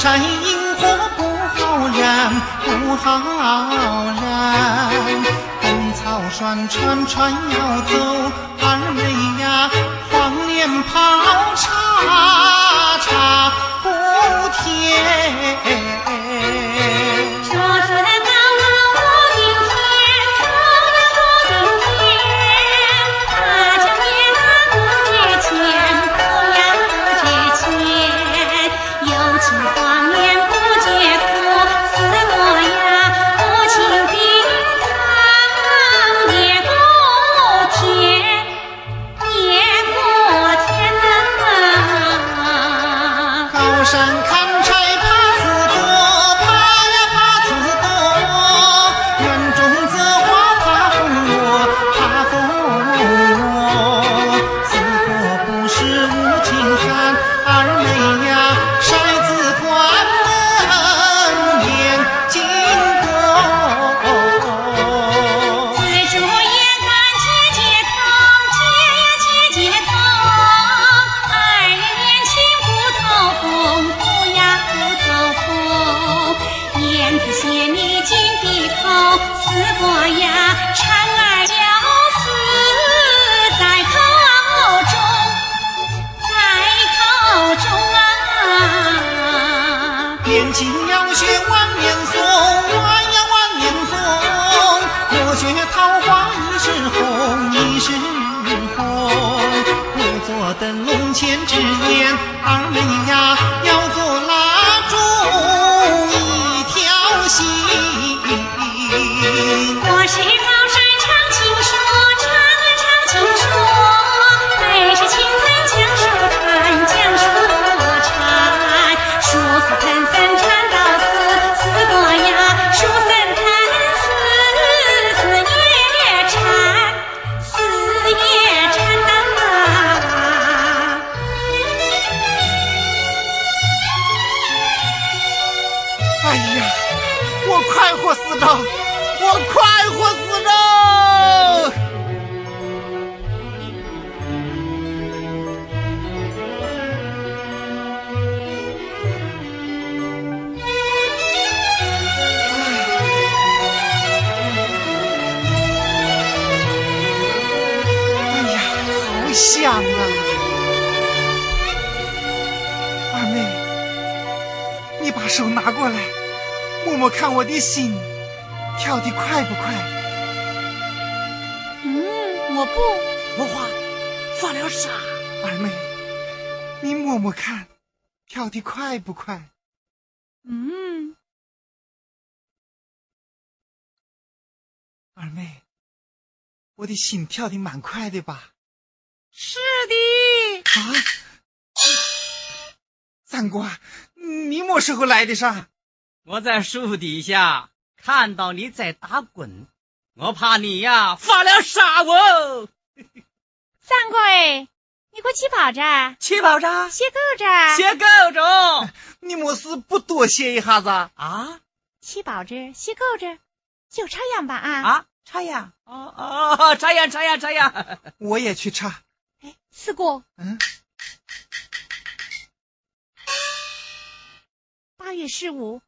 柴萤火不好燃，不好燃。灯草双船船要走，二妹呀，黄连泡茶茶不甜。不快？嗯。二妹，我的心跳的蛮快的吧？是的。啊！三哥，你么时候来的啥？我在树底下看到你在打滚，我怕你呀发了傻哦。三哥，你给我起跑着，起跑着，歇够着，歇够着。你莫是不多歇一下子啊？起跑着，歇够着，就这样吧啊。啊，这样，哦哦，这样这样这样，我也去插。哎，四姑，嗯，八月十五。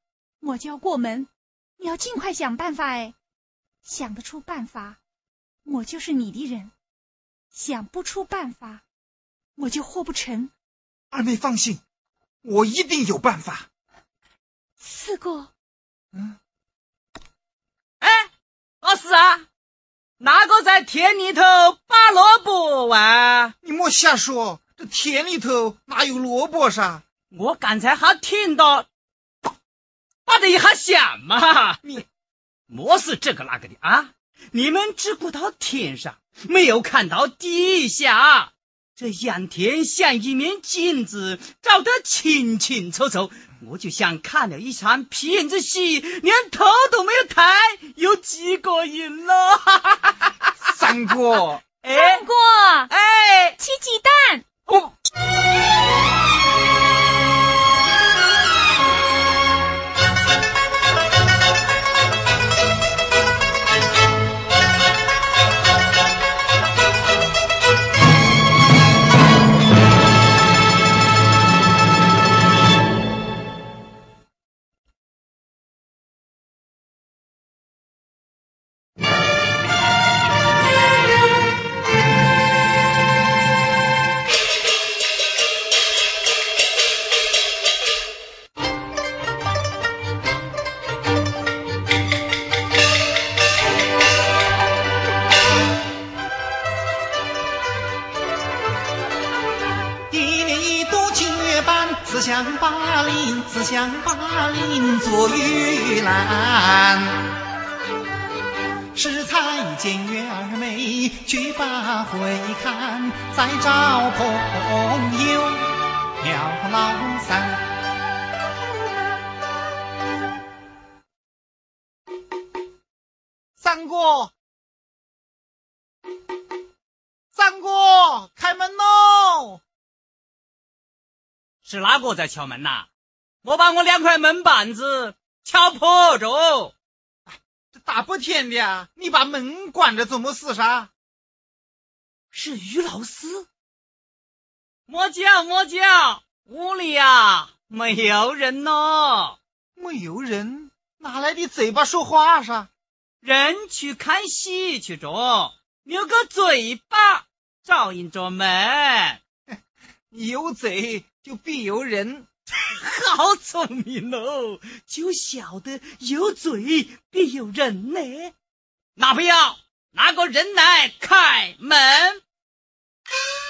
我就要过门，你要尽快想办法哎！想得出办法，我就是你的人；想不出办法，我就活不成。二妹放心，我一定有办法。四哥，嗯，哎，老四啊，哪个在田里头拔萝卜啊？你莫瞎说，这田里头哪有萝卜啥？我刚才还听到。拔的一下响嘛，你莫是这个那个的啊！你们只顾到天上，没有看到地下。这仰天像一面镜子，照得清清楚楚。我就像看了一场皮影子戏，连头都没有抬，有几个瘾了？三哥，三哥，哎，吃鸡蛋。哦。回看，再找朋友聊老三。三哥，三哥，开门喽！是哪个在敲门呐？我把我两块门板子敲破着。这大白天的啊，你把门关着做么事噻？是于老师。莫叫莫叫，屋里呀没有人呢。没有人，哪来的嘴巴说话噻？人去看戏去着，留个嘴巴照应着门。有嘴就必有人，好聪明哦，就晓得有嘴必有人呢。那不要，拿个人来开门。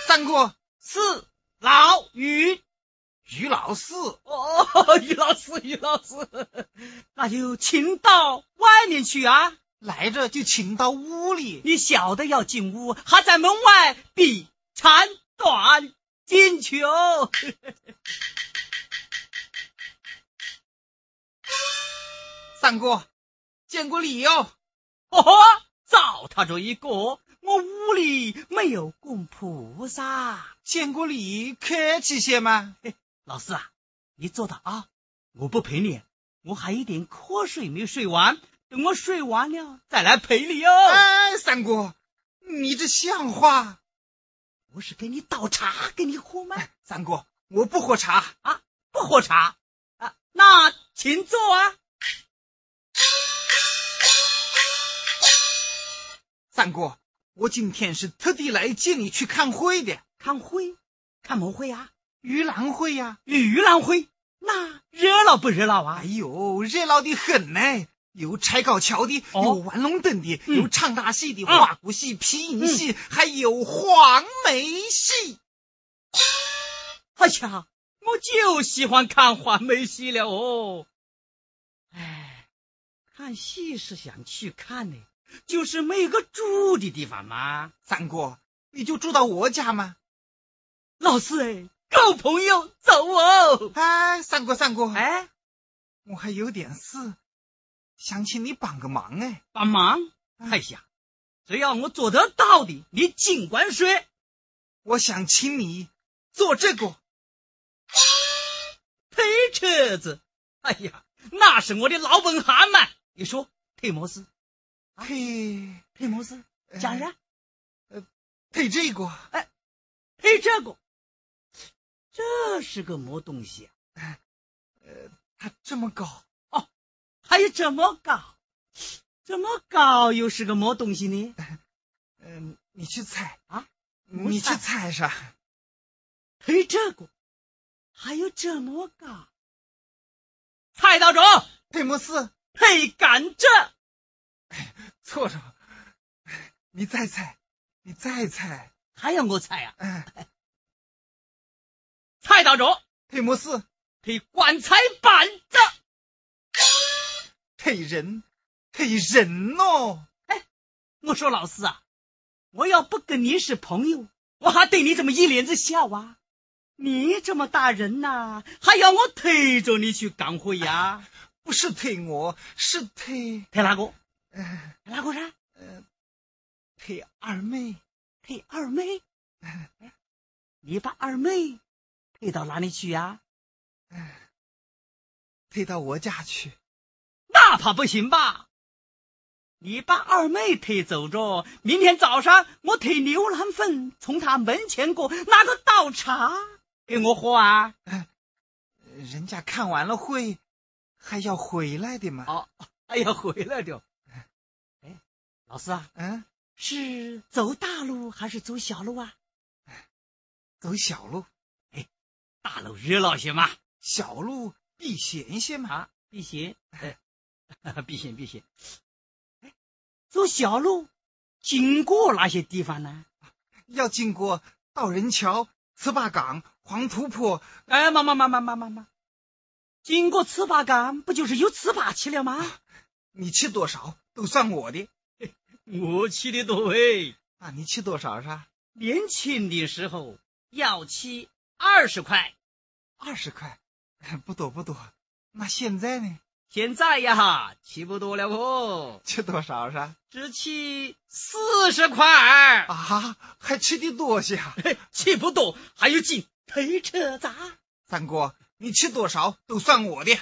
三哥四老于于老四哦，于老四，于老四，那就请到外面去啊。来着就请到屋里，你晓得要进屋，还在门外比长短进去哦。三哥，见过礼哟。哦，糟蹋着一个，我屋里没有供菩萨。见过你，客气些吗。老四啊，你坐到啊，我不陪你，我还有点瞌睡没睡完。等我睡完了再来陪你哦。哎，三哥，你这像话？我是给你倒茶给你喝吗？三哥，我不喝茶啊，不喝茶啊，那请坐啊。三哥，我今天是特地来接你去看会的。看会？看么会啊？盂兰会呀，盂兰会，那热闹不热闹啊？哎呦，热闹的很呢。有拆高桥的，有玩龙灯的，有唱大戏的，花鼓戏、皮影戏，还有黄梅戏。哎呀，我就喜欢看黄梅戏了哦。哎，看戏是想去看的，就是没有个住的地方嘛。三哥，你就住到我家吗？老四哎，够朋友走哦。哎，三哥，三哥，哎，我还有点事。想请你帮个忙哎，帮忙！哎呀，只要我做得到的，你尽管说。我想请你做这个 推车子。哎呀，那是我的老本行嘛！你说推么事？推推么事？讲啥？呃，配这个。哎，配这个，这是个么东西啊？呃，它这么高哦。还有这么高，这么高又是个么东西呢？嗯，你去猜啊，你去猜啥？配，这个还有这么高，猜到着？配么事？配甘蔗。错着，你再猜，你再猜，还要我猜啊？嗯，猜到着？配么事？配棺材板子。配人，配人哦！哎，我说老师啊，我要不跟你是朋友，我还对你这么一脸子笑啊！你这么大人呐，还要我推着你去干活呀？不是推我，是推推哪个？嗯，哪个噻？呃，推二妹，推二妹。你把二妹推到哪里去呀？嗯，推到我家去。那怕不行吧？你把二妹推走着，明天早上我推牛腩粉从他门前过，拿个倒茶给我喝啊！人家看完了会还要回来的嘛？哦，还要回来的。哎，老师啊，嗯，是走大路还是走小路啊？走小路。哎，大路热闹些嘛，小路避险些嘛，避险。哎。避险避险，哎，走小路经过哪些地方呢？要经过道人桥、糍粑岗、黄土坡，哎，妈妈妈妈妈妈妈，经过糍粑岗，不就是有糍粑吃了吗？你吃多少都算我的。我吃的多哎，那你吃多少是？年轻的时候要吃二十块，二十块，不多不多。那现在呢？现在呀，吃不多了哦。吃多少是？只吃四十块啊，还吃的多些？吃不多还有劲推车砸。三哥，你吃多少都算我的。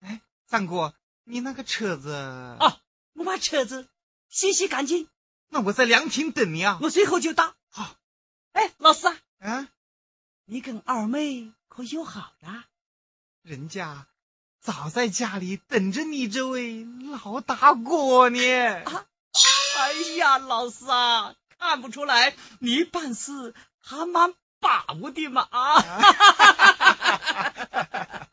哎，三哥，你那个车子啊，我把车子洗洗干净。那我在凉亭等你啊，我随后就到。好。哎，老四啊，嗯，你跟二妹可有好了？人家。早在家里等着你这位老大哥呢！啊，哎呀，老四啊，看不出来你办事还蛮把握的嘛啊！出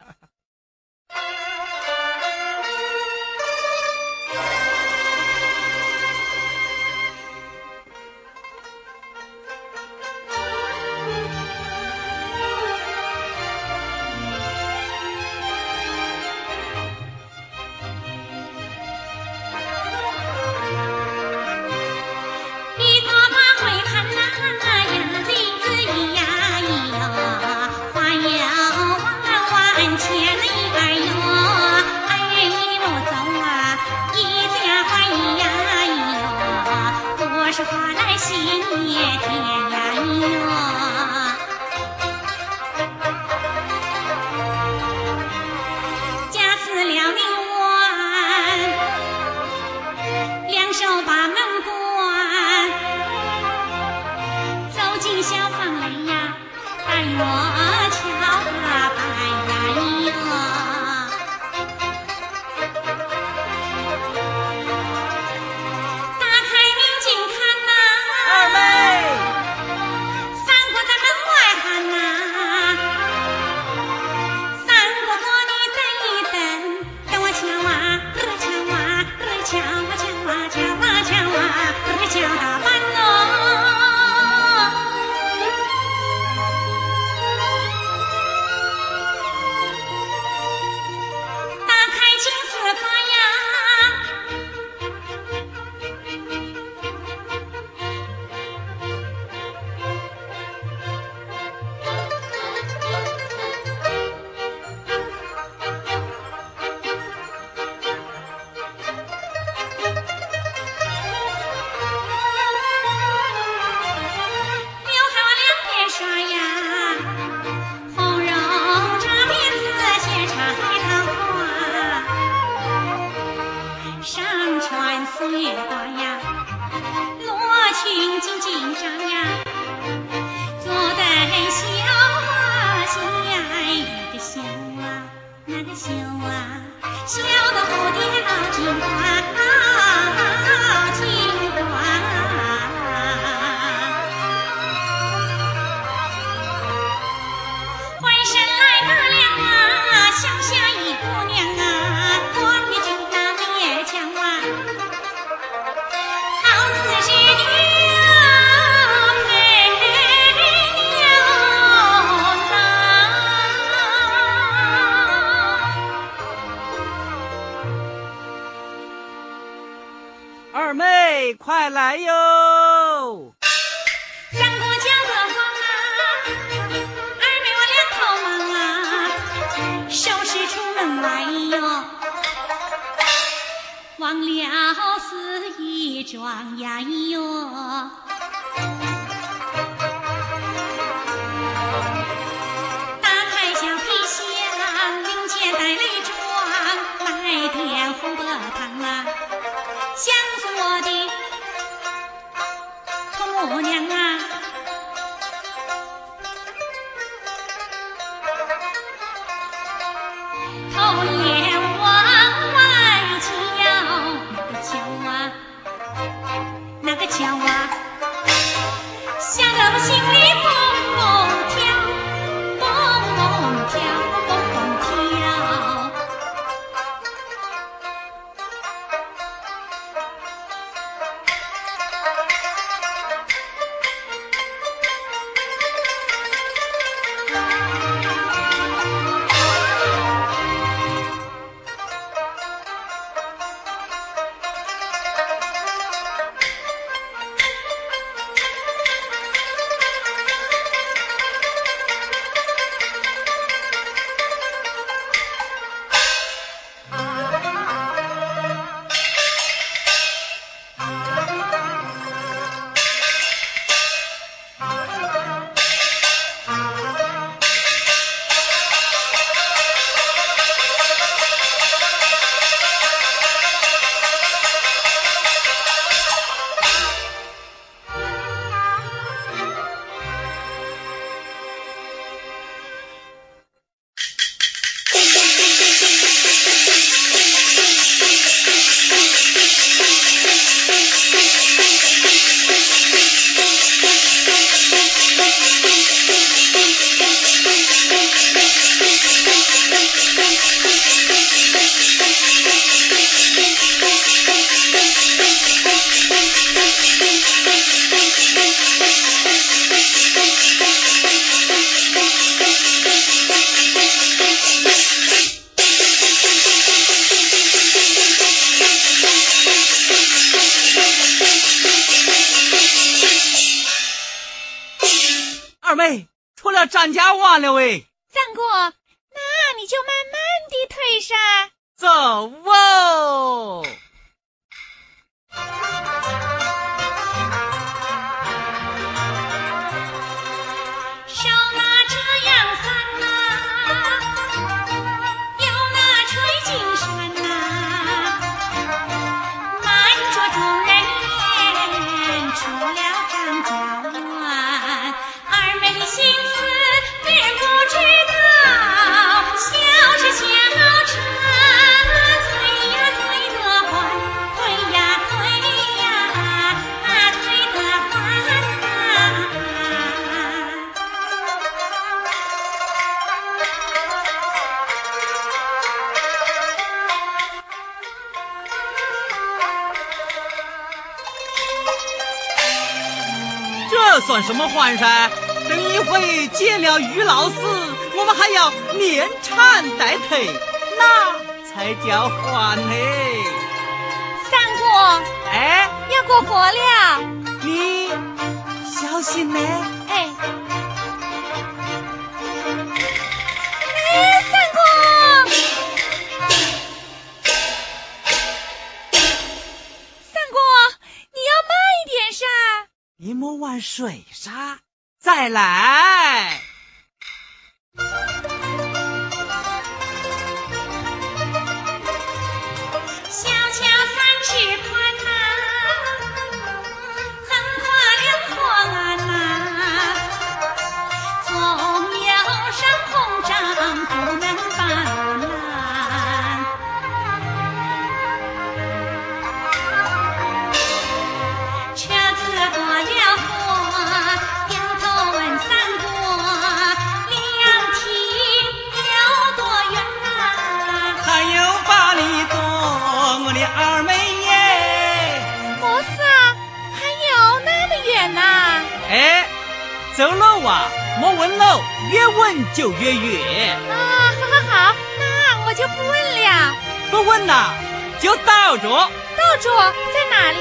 越问就越远。啊，好好好，那我就不问了。不问了，就倒着。倒着在哪里？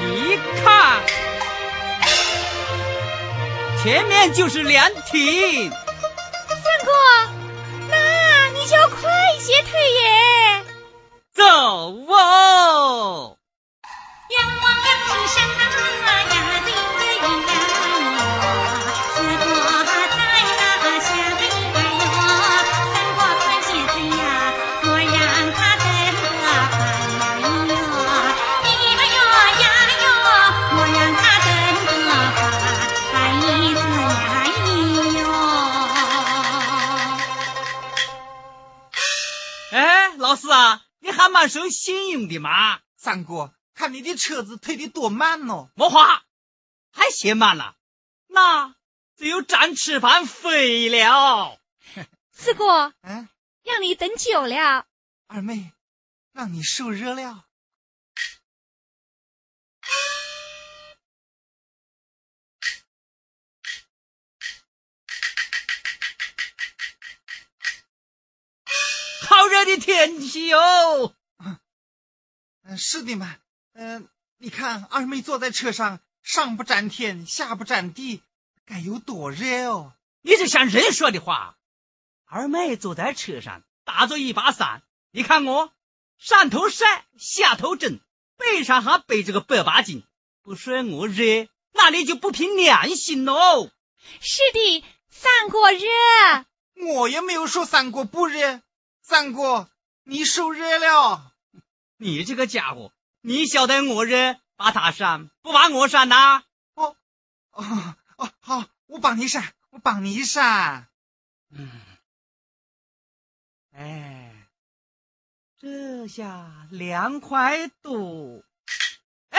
你看，前面就是凉亭。你还蛮受信用的嘛。三哥，看你的车子推的多慢哦。莫话，还嫌慢了？那只有展翅膀飞了。四哥，嗯，让你等久了。二妹，让你受热了。好热的天气哟！嗯，是的嘛。嗯，你看二妹坐在车上，上不沾天，下不沾地，该有多热哦！你这像人说的话。二妹坐在车上，打着一把伞，你看我上头晒，下头蒸，背上还背着个百八斤，不说我热，那你就不凭良心喽。是的，三哥热，我也没有说三哥不热。三哥，你受热了。你这个家伙，你晓得我热，把他删，不把我删呐？哦哦哦，好，我帮你删，我帮你删。嗯，哎，这下凉快多。哎，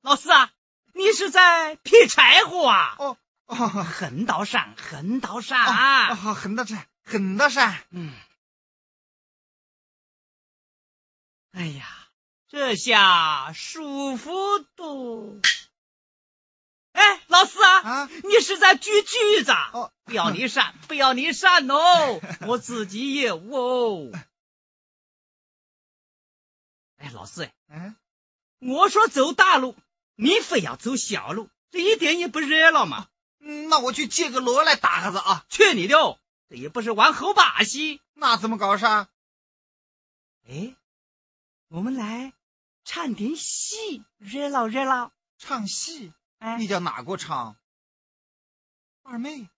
老四啊，你是在劈柴火啊？哦哦，横刀山，横刀山啊！哦，横刀山，横刀山。嗯。哎呀，这下舒服多！哎，老四啊，啊，你是在锯锯子？哦，不要你扇，不要你扇哦，我自己也哦。哎，老四，嗯，我说走大路，你非要走小路，这一点也不热闹嘛？那我去借个锣来打个子啊！去你的，这也不是玩猴把戏。那怎么搞啥？哎，我们来唱点戏，热闹热闹。唱戏？哎，你叫哪个唱？二妹，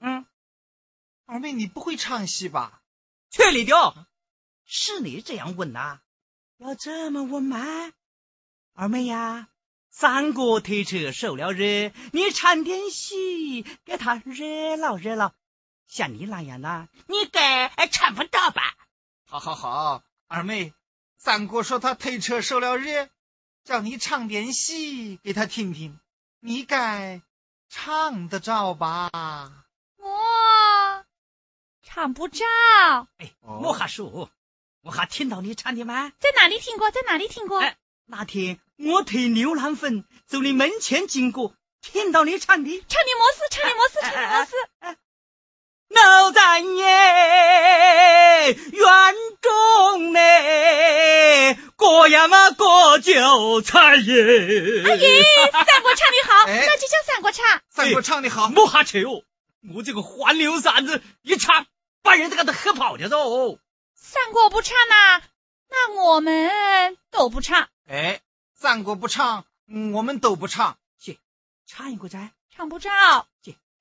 嗯，二妹，你不会唱戏吧？去你的！是你这样问呐？要这么问吗？二妹呀，三哥推车受了热，你唱点戏给他热闹热闹。像你那样的，你该唱不到吧？好好好，二妹，三哥说他推车受了热，叫你唱点戏给他听听，你该。唱得着吧？我唱不着。哎，我还说，我还听到你唱的吗？在哪里听过？在哪里听过？哎，那天我推牛腩粉走你门前经过，听到你唱的。唱的么事？唱的么事？唱的么事？老在耶园中呢，过呀嘛过酒菜耶。阿姨，三国唱的好，那就叫三国唱。三国唱的好，莫哈扯哦，我这个黄牛嗓子一唱，把人都给他喝跑了都。三国不唱呐，那我们都不唱。哎，三国不唱，我们都不唱。去，唱一个噻。唱不着。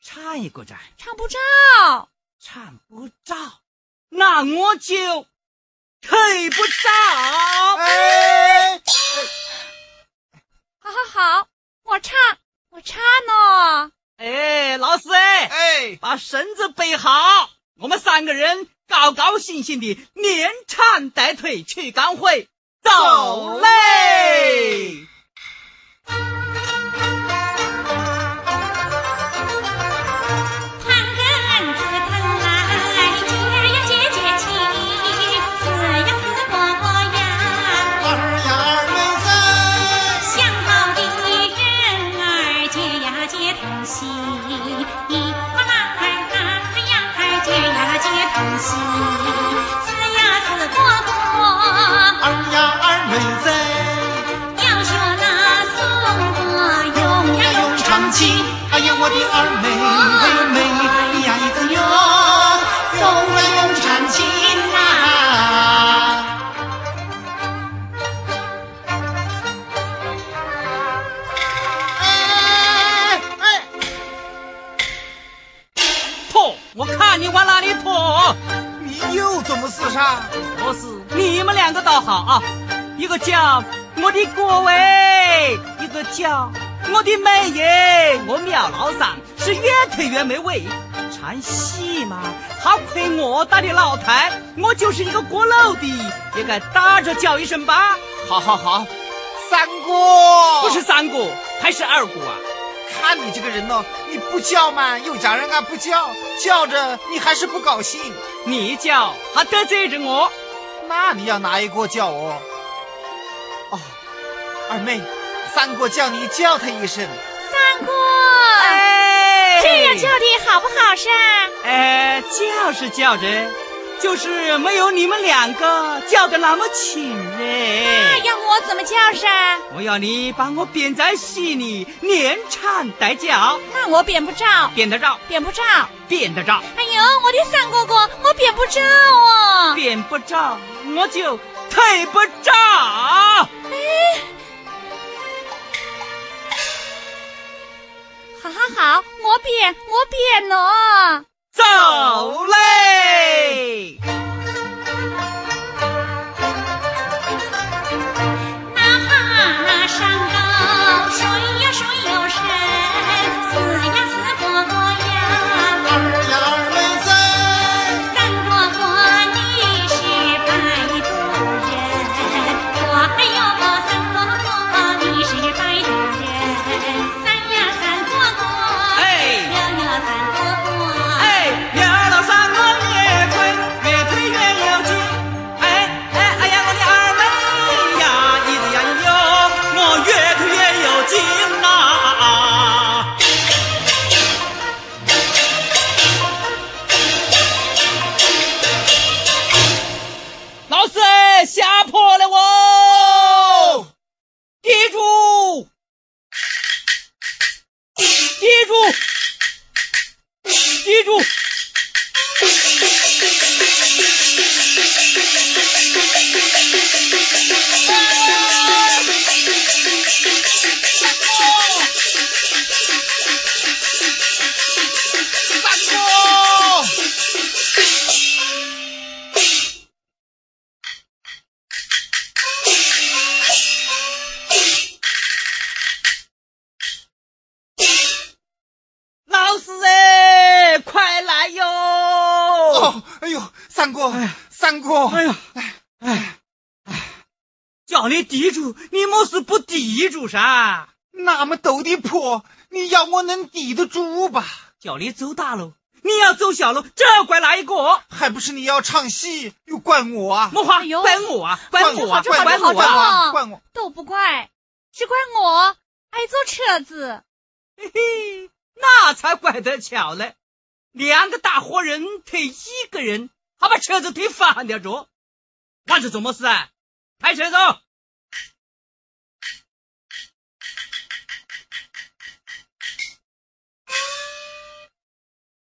去。唱一个噻，唱不着，唱不着，那我就退不着。哎，好好好，我唱，我唱呢。哎，老师哎，哎，把绳子背好，我们三个人高高兴兴的连唱带退去赶会，走嘞。怎么事上？我是你们两个倒好啊，一个叫我的各位，一个叫。我的妹耶，我苗老三是越推越没味。唱戏嘛，好亏我打的老太，我就是一个过路的，也该打着叫一声吧。好好好，三哥，不是三哥，还是二哥啊？看你这个人哦，你不叫嘛，又叫人家不叫，叫着你还是不高兴。你叫，还得罪着我。那你要哪一个叫我？哦，二妹。三哥叫你叫他一声，三哥，哎，这样叫的好不好噻？哎，叫是叫着，就是没有你们两个叫的那么亲哎。那要我怎么叫噻？我要你把我编在戏里，连唱带叫。那我编不着，编得着，编不着，编得着。哎呦，我的三哥哥，我编不着啊！编不着，我就退不着。哎。好好好，我变我变了，走嘞。记住，记住。地主，你莫是不地主噻？那么陡的坡，你要我能抵得住吧？叫你走大路，你要走小路，这要怪哪一个？还不是你要唱戏，又怪我啊？莫话哎呦怪我啊，怪我啊，怪我啊！啊！怪我！都不怪，只怪我爱坐车子。嘿嘿，那才怪得巧嘞！两个大活人推一个人，还把车子推翻掉着，那是怎么事啊？开车走！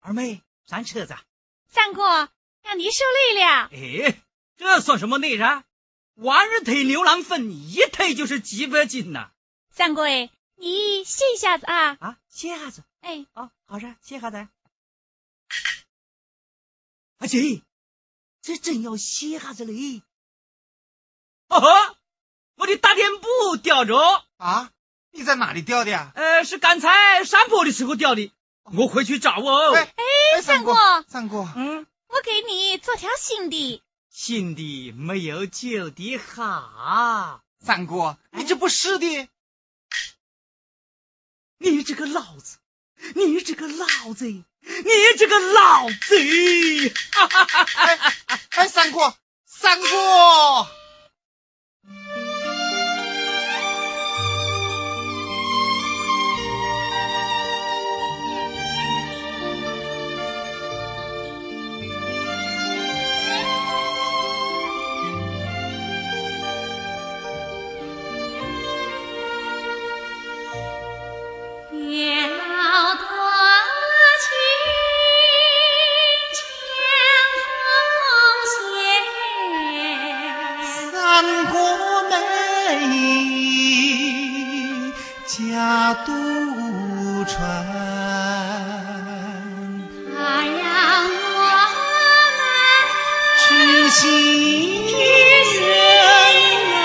二妹，上车子啊！三哥，让你受累了。哎，这算什么内噻？往日推牛郎粪，一推就是几百斤呐！三哥哎，你歇一下子啊。啊，歇下子。哎，哦，好噻，歇下子。阿姐，这真要歇下子嘞！哦呵，我的大垫布掉着，啊！你在哪里掉的呀？呃，是刚才上坡的时候掉的，我回去找哦。哎哎，三哥三哥，三哥，嗯，我给你做条新的。新的没有旧的好。三哥，你这不是的？你这个老子，你这个老贼，你这个老贼！哈哈哈哈哈！哎，三哥，三哥，渡船。他让我们知心人儿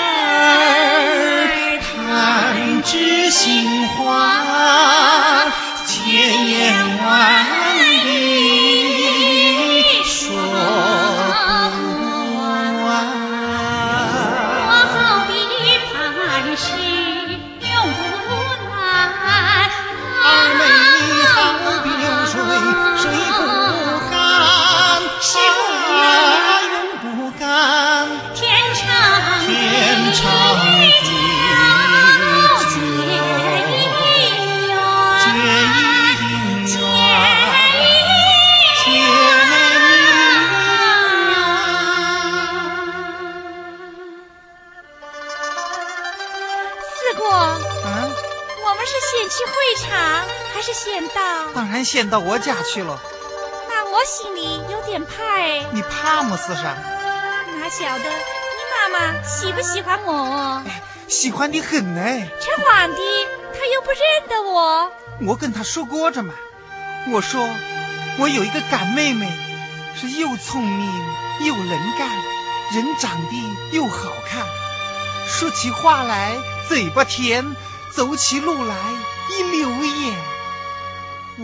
谈知心是先到？当然先到我家去了。那我心里有点怕哎，你怕么是啥？哪晓得你妈妈喜不喜欢我？喜欢的很哎，这皇帝他又不认得我，我跟他说过着嘛。我说我有一个干妹妹，是又聪明又能干，人长得又好看，说起话来嘴巴甜，走起路来一溜眼。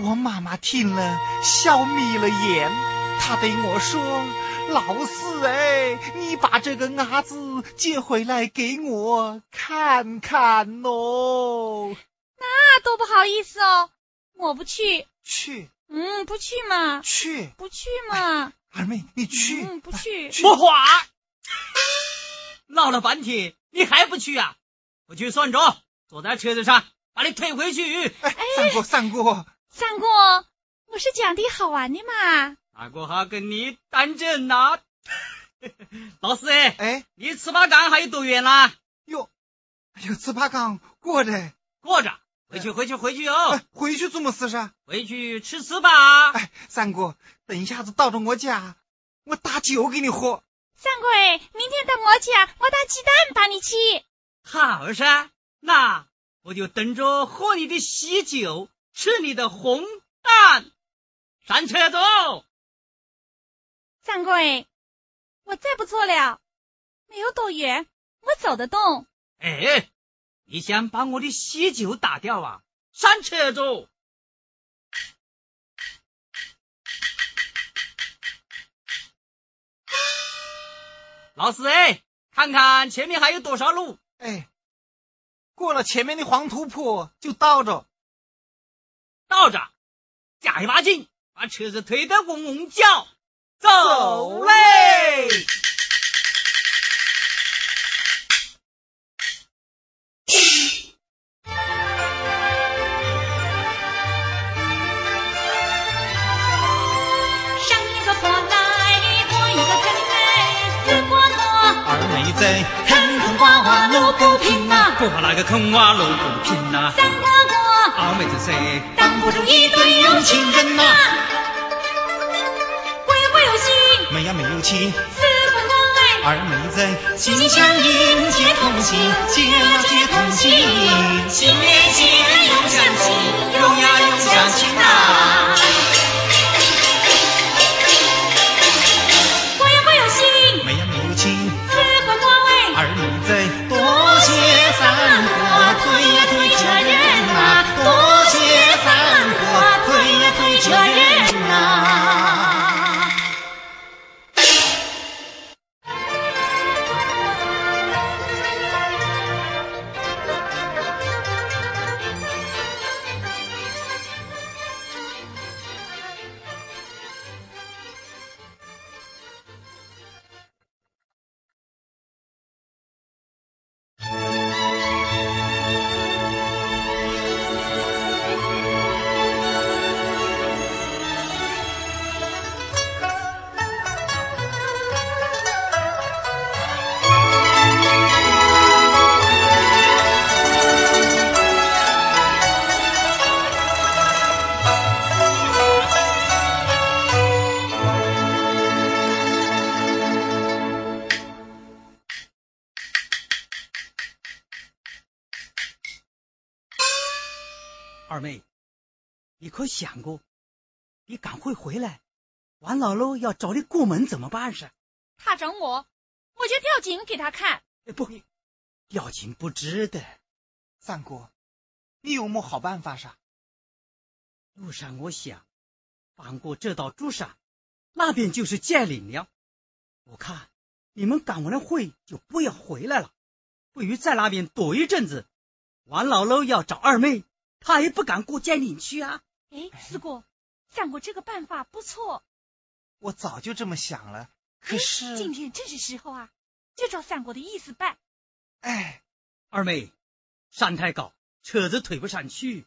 我妈妈听了笑眯了眼，她对我说：“老四哎，你把这个伢子接回来给我看看喽。那多不好意思哦，我不去，”去嗯，不去嘛，去，不去嘛，二妹，你去。嗯，不去。去莫话，闹了半天你还不去啊？不去算着，坐在车子上，把你推回去。哎，三哥，三哥，三哥，我是讲的好玩的嘛。大哥还跟你当真呐、老师哎，哎离糍粑岗还有多远啦？哟，哎呦，糍粑岗过着，过着，回去回去回去哦哎，，回去做么事噻？回去吃糍粑。哎，三哥，等一下子到了我家，我打酒给你喝。三哥哎，明天到我家，我打鸡蛋把你吃。好噻，那我就等着喝你的喜酒，吃你的红蛋。上车走。三哥哎，我再不做了，没有多远，我走得动。哎，你想把我的喜酒打掉啊？上车走。老四哎，看看前面还有多少路？哎，过了前面的黄土坡就到着。到着，加一把劲，把车子推得嗡嗡叫，走嘞！过那个坑洼路不平呐，三哥哥二妹子谁？挡不住一对有情人呐。鬼鬼有心，没呀没有情，死过我哎。二妹子心相印结同心，结呀结同心，心连心，永相亲，永呀永相亲呐。可想过，你赶会回来，王老六要找你过门怎么办是？他整我，我就吊颈给他看。哎不，吊颈不值得。三哥，你有么好办法啥？路上我想，翻过这道竹山，那边就是建岭了。我看你们赶完了会就不要回来了，不如在那边躲一阵子。王老六要找二妹，他也不敢过建岭去啊。哎，四哥，三哥这个办法不错。我早就这么想了，可是今天正是时候啊，就照三哥的意思办。哎，二妹，山太高，车子推不上去，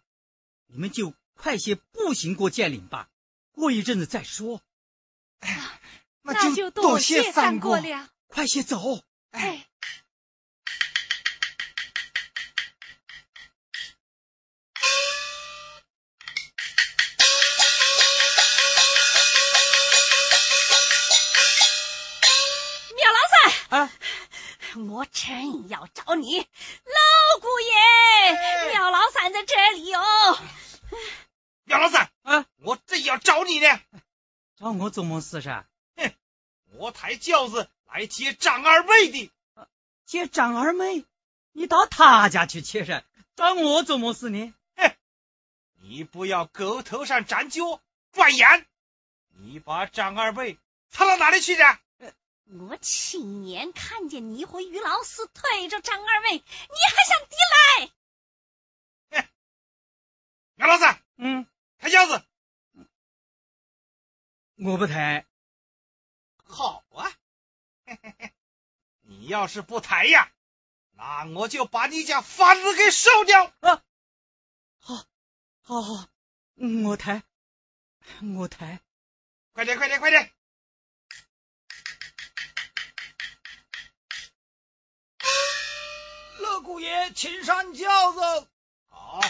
你们就快些步行过剑岭吧，过一阵子再说。哎那就多谢三哥哥了。快些走。哎，我真要找你，老姑爷，苗老三在这里哦。苗老三，啊，我正要找你呢。找我做么事噻？哼我抬轿子来接张二妹的。接张二妹，你到他家去去噻，找我做么事呢？你不要狗头上沾脚，管严。你把张二妹藏到哪里去的？我亲眼看见你和于老四推着张二妹，你还想抵赖？苗老三，嗯，抬轿子。我不抬。好啊，嘿嘿嘿，你要是不抬呀，那我就把你家房子给烧掉。啊好，好，好我抬，我抬。快点，快点，快点！姑爷，请上轿子。好，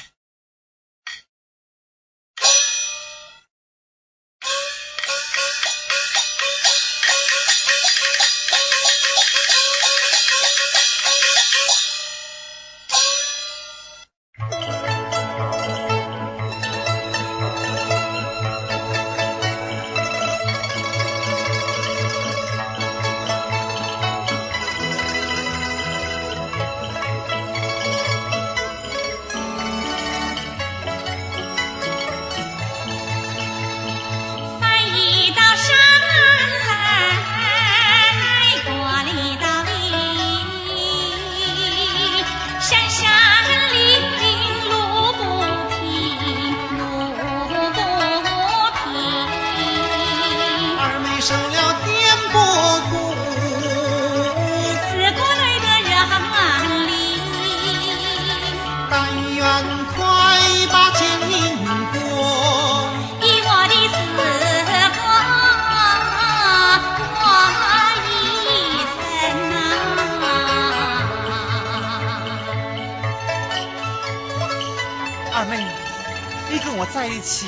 一起，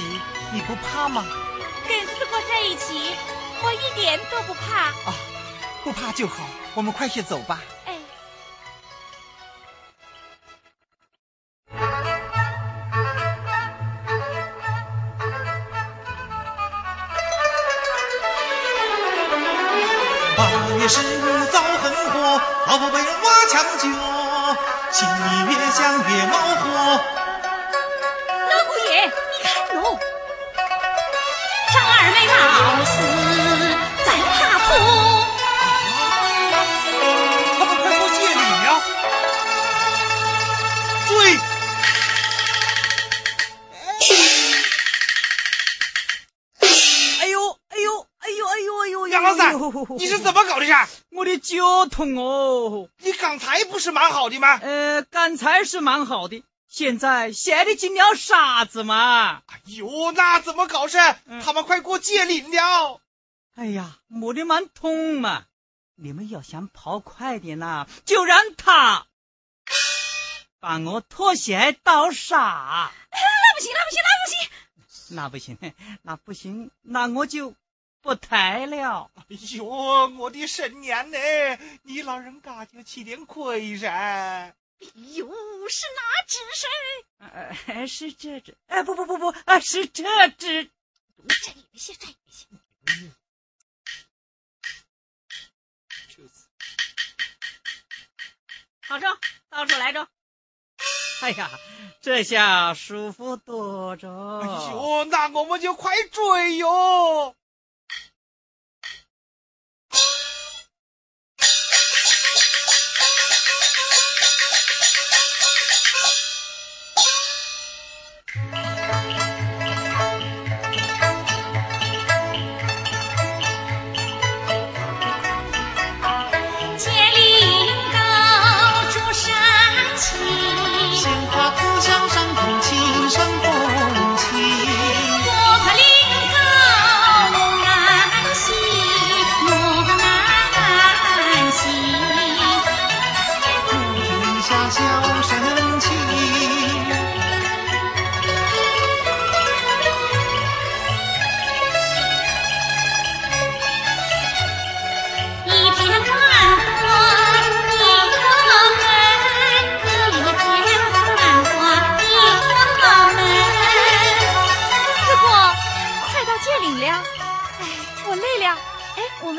你不怕吗？跟四哥在一起，我一点都不怕。啊，不怕就好，我们快些走吧。痛哦。你刚才不是蛮好的吗？呃，刚才是蛮好的，现在写的进了沙子嘛。哎呦，那怎么搞事？嗯他们快过界岭了。哎呀，没得蛮痛嘛。你们要想跑快点呐、就让他把我拖鞋倒沙。那不行，那不行，那不行。那不行，那不行，那我就不抬了。哎呦，我的神娘呢？你老人家就吃点亏噻。哎呦，是哪只身？呃，是这只，哎，不不不不，啊，是这只。这一些，这一些。好着，到处来着。哎呀，这下舒服多着。哎呦，那我们就快追哟！アハハハハハ!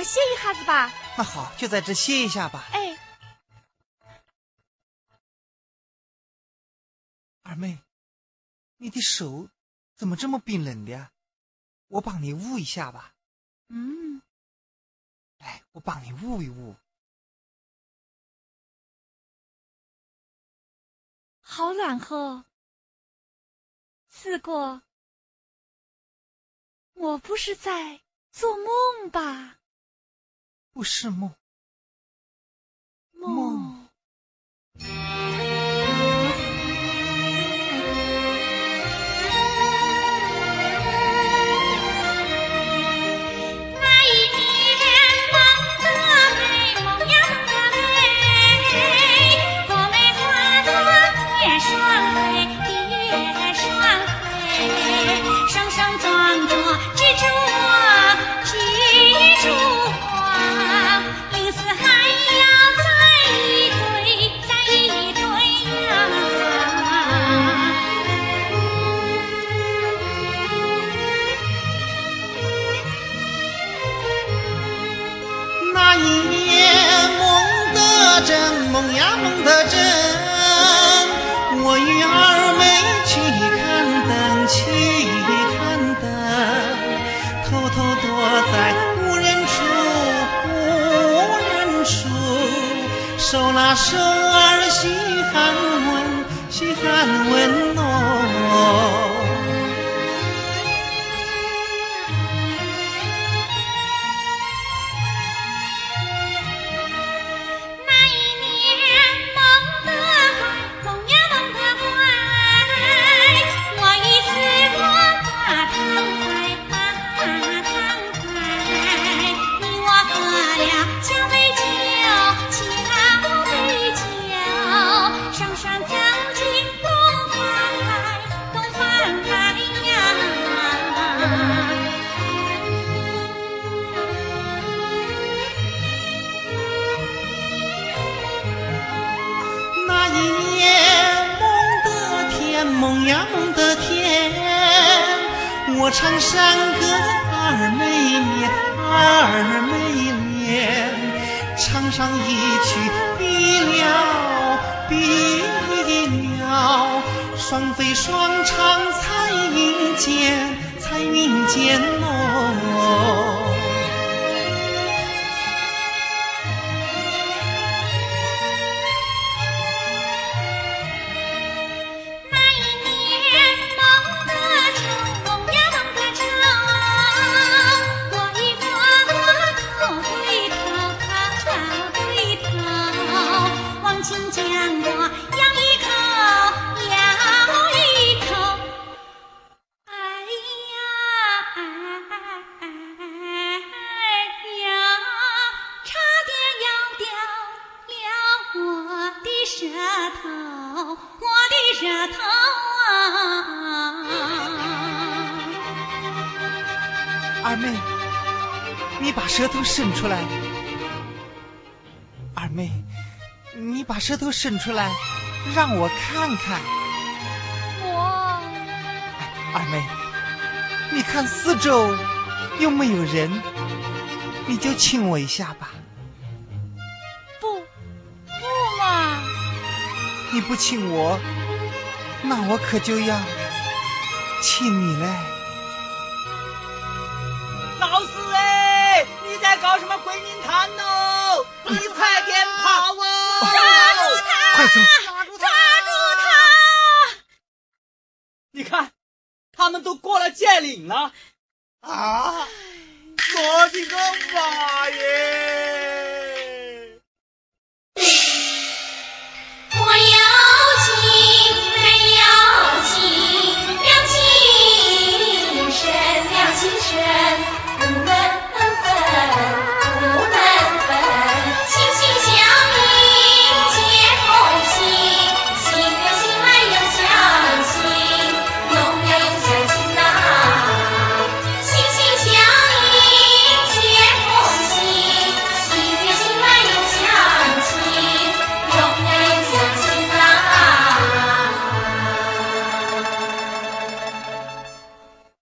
们歇一下子吧。那好，就在这歇一下吧。哎，二妹，你的手怎么这么冰冷的呀？我帮你捂一下吧。嗯，来，我帮你捂一捂。好暖和。四哥，我不是在做梦吧？不是梦，梦。梦呀梦得真。我与二妹去看灯，去看灯，偷偷躲在无人处，无人处，手拉手儿细寒温，细寒温哦。唱山歌二美绵，儿美莲，唱上一曲比鸟比鸟，双飞双唱彩云间，彩云间舌头伸出来，让我看看。我，二妹，你看四周有没有人？你就亲我一下吧。不，不嘛。你不亲我，那我可就要亲你嘞。老四哎，你在搞什么鬼名堂哦！你快点！抓！抓住他！你看，他们都过来见领了。啊！我的个妈耶！我有情没有情，两金深，两金深。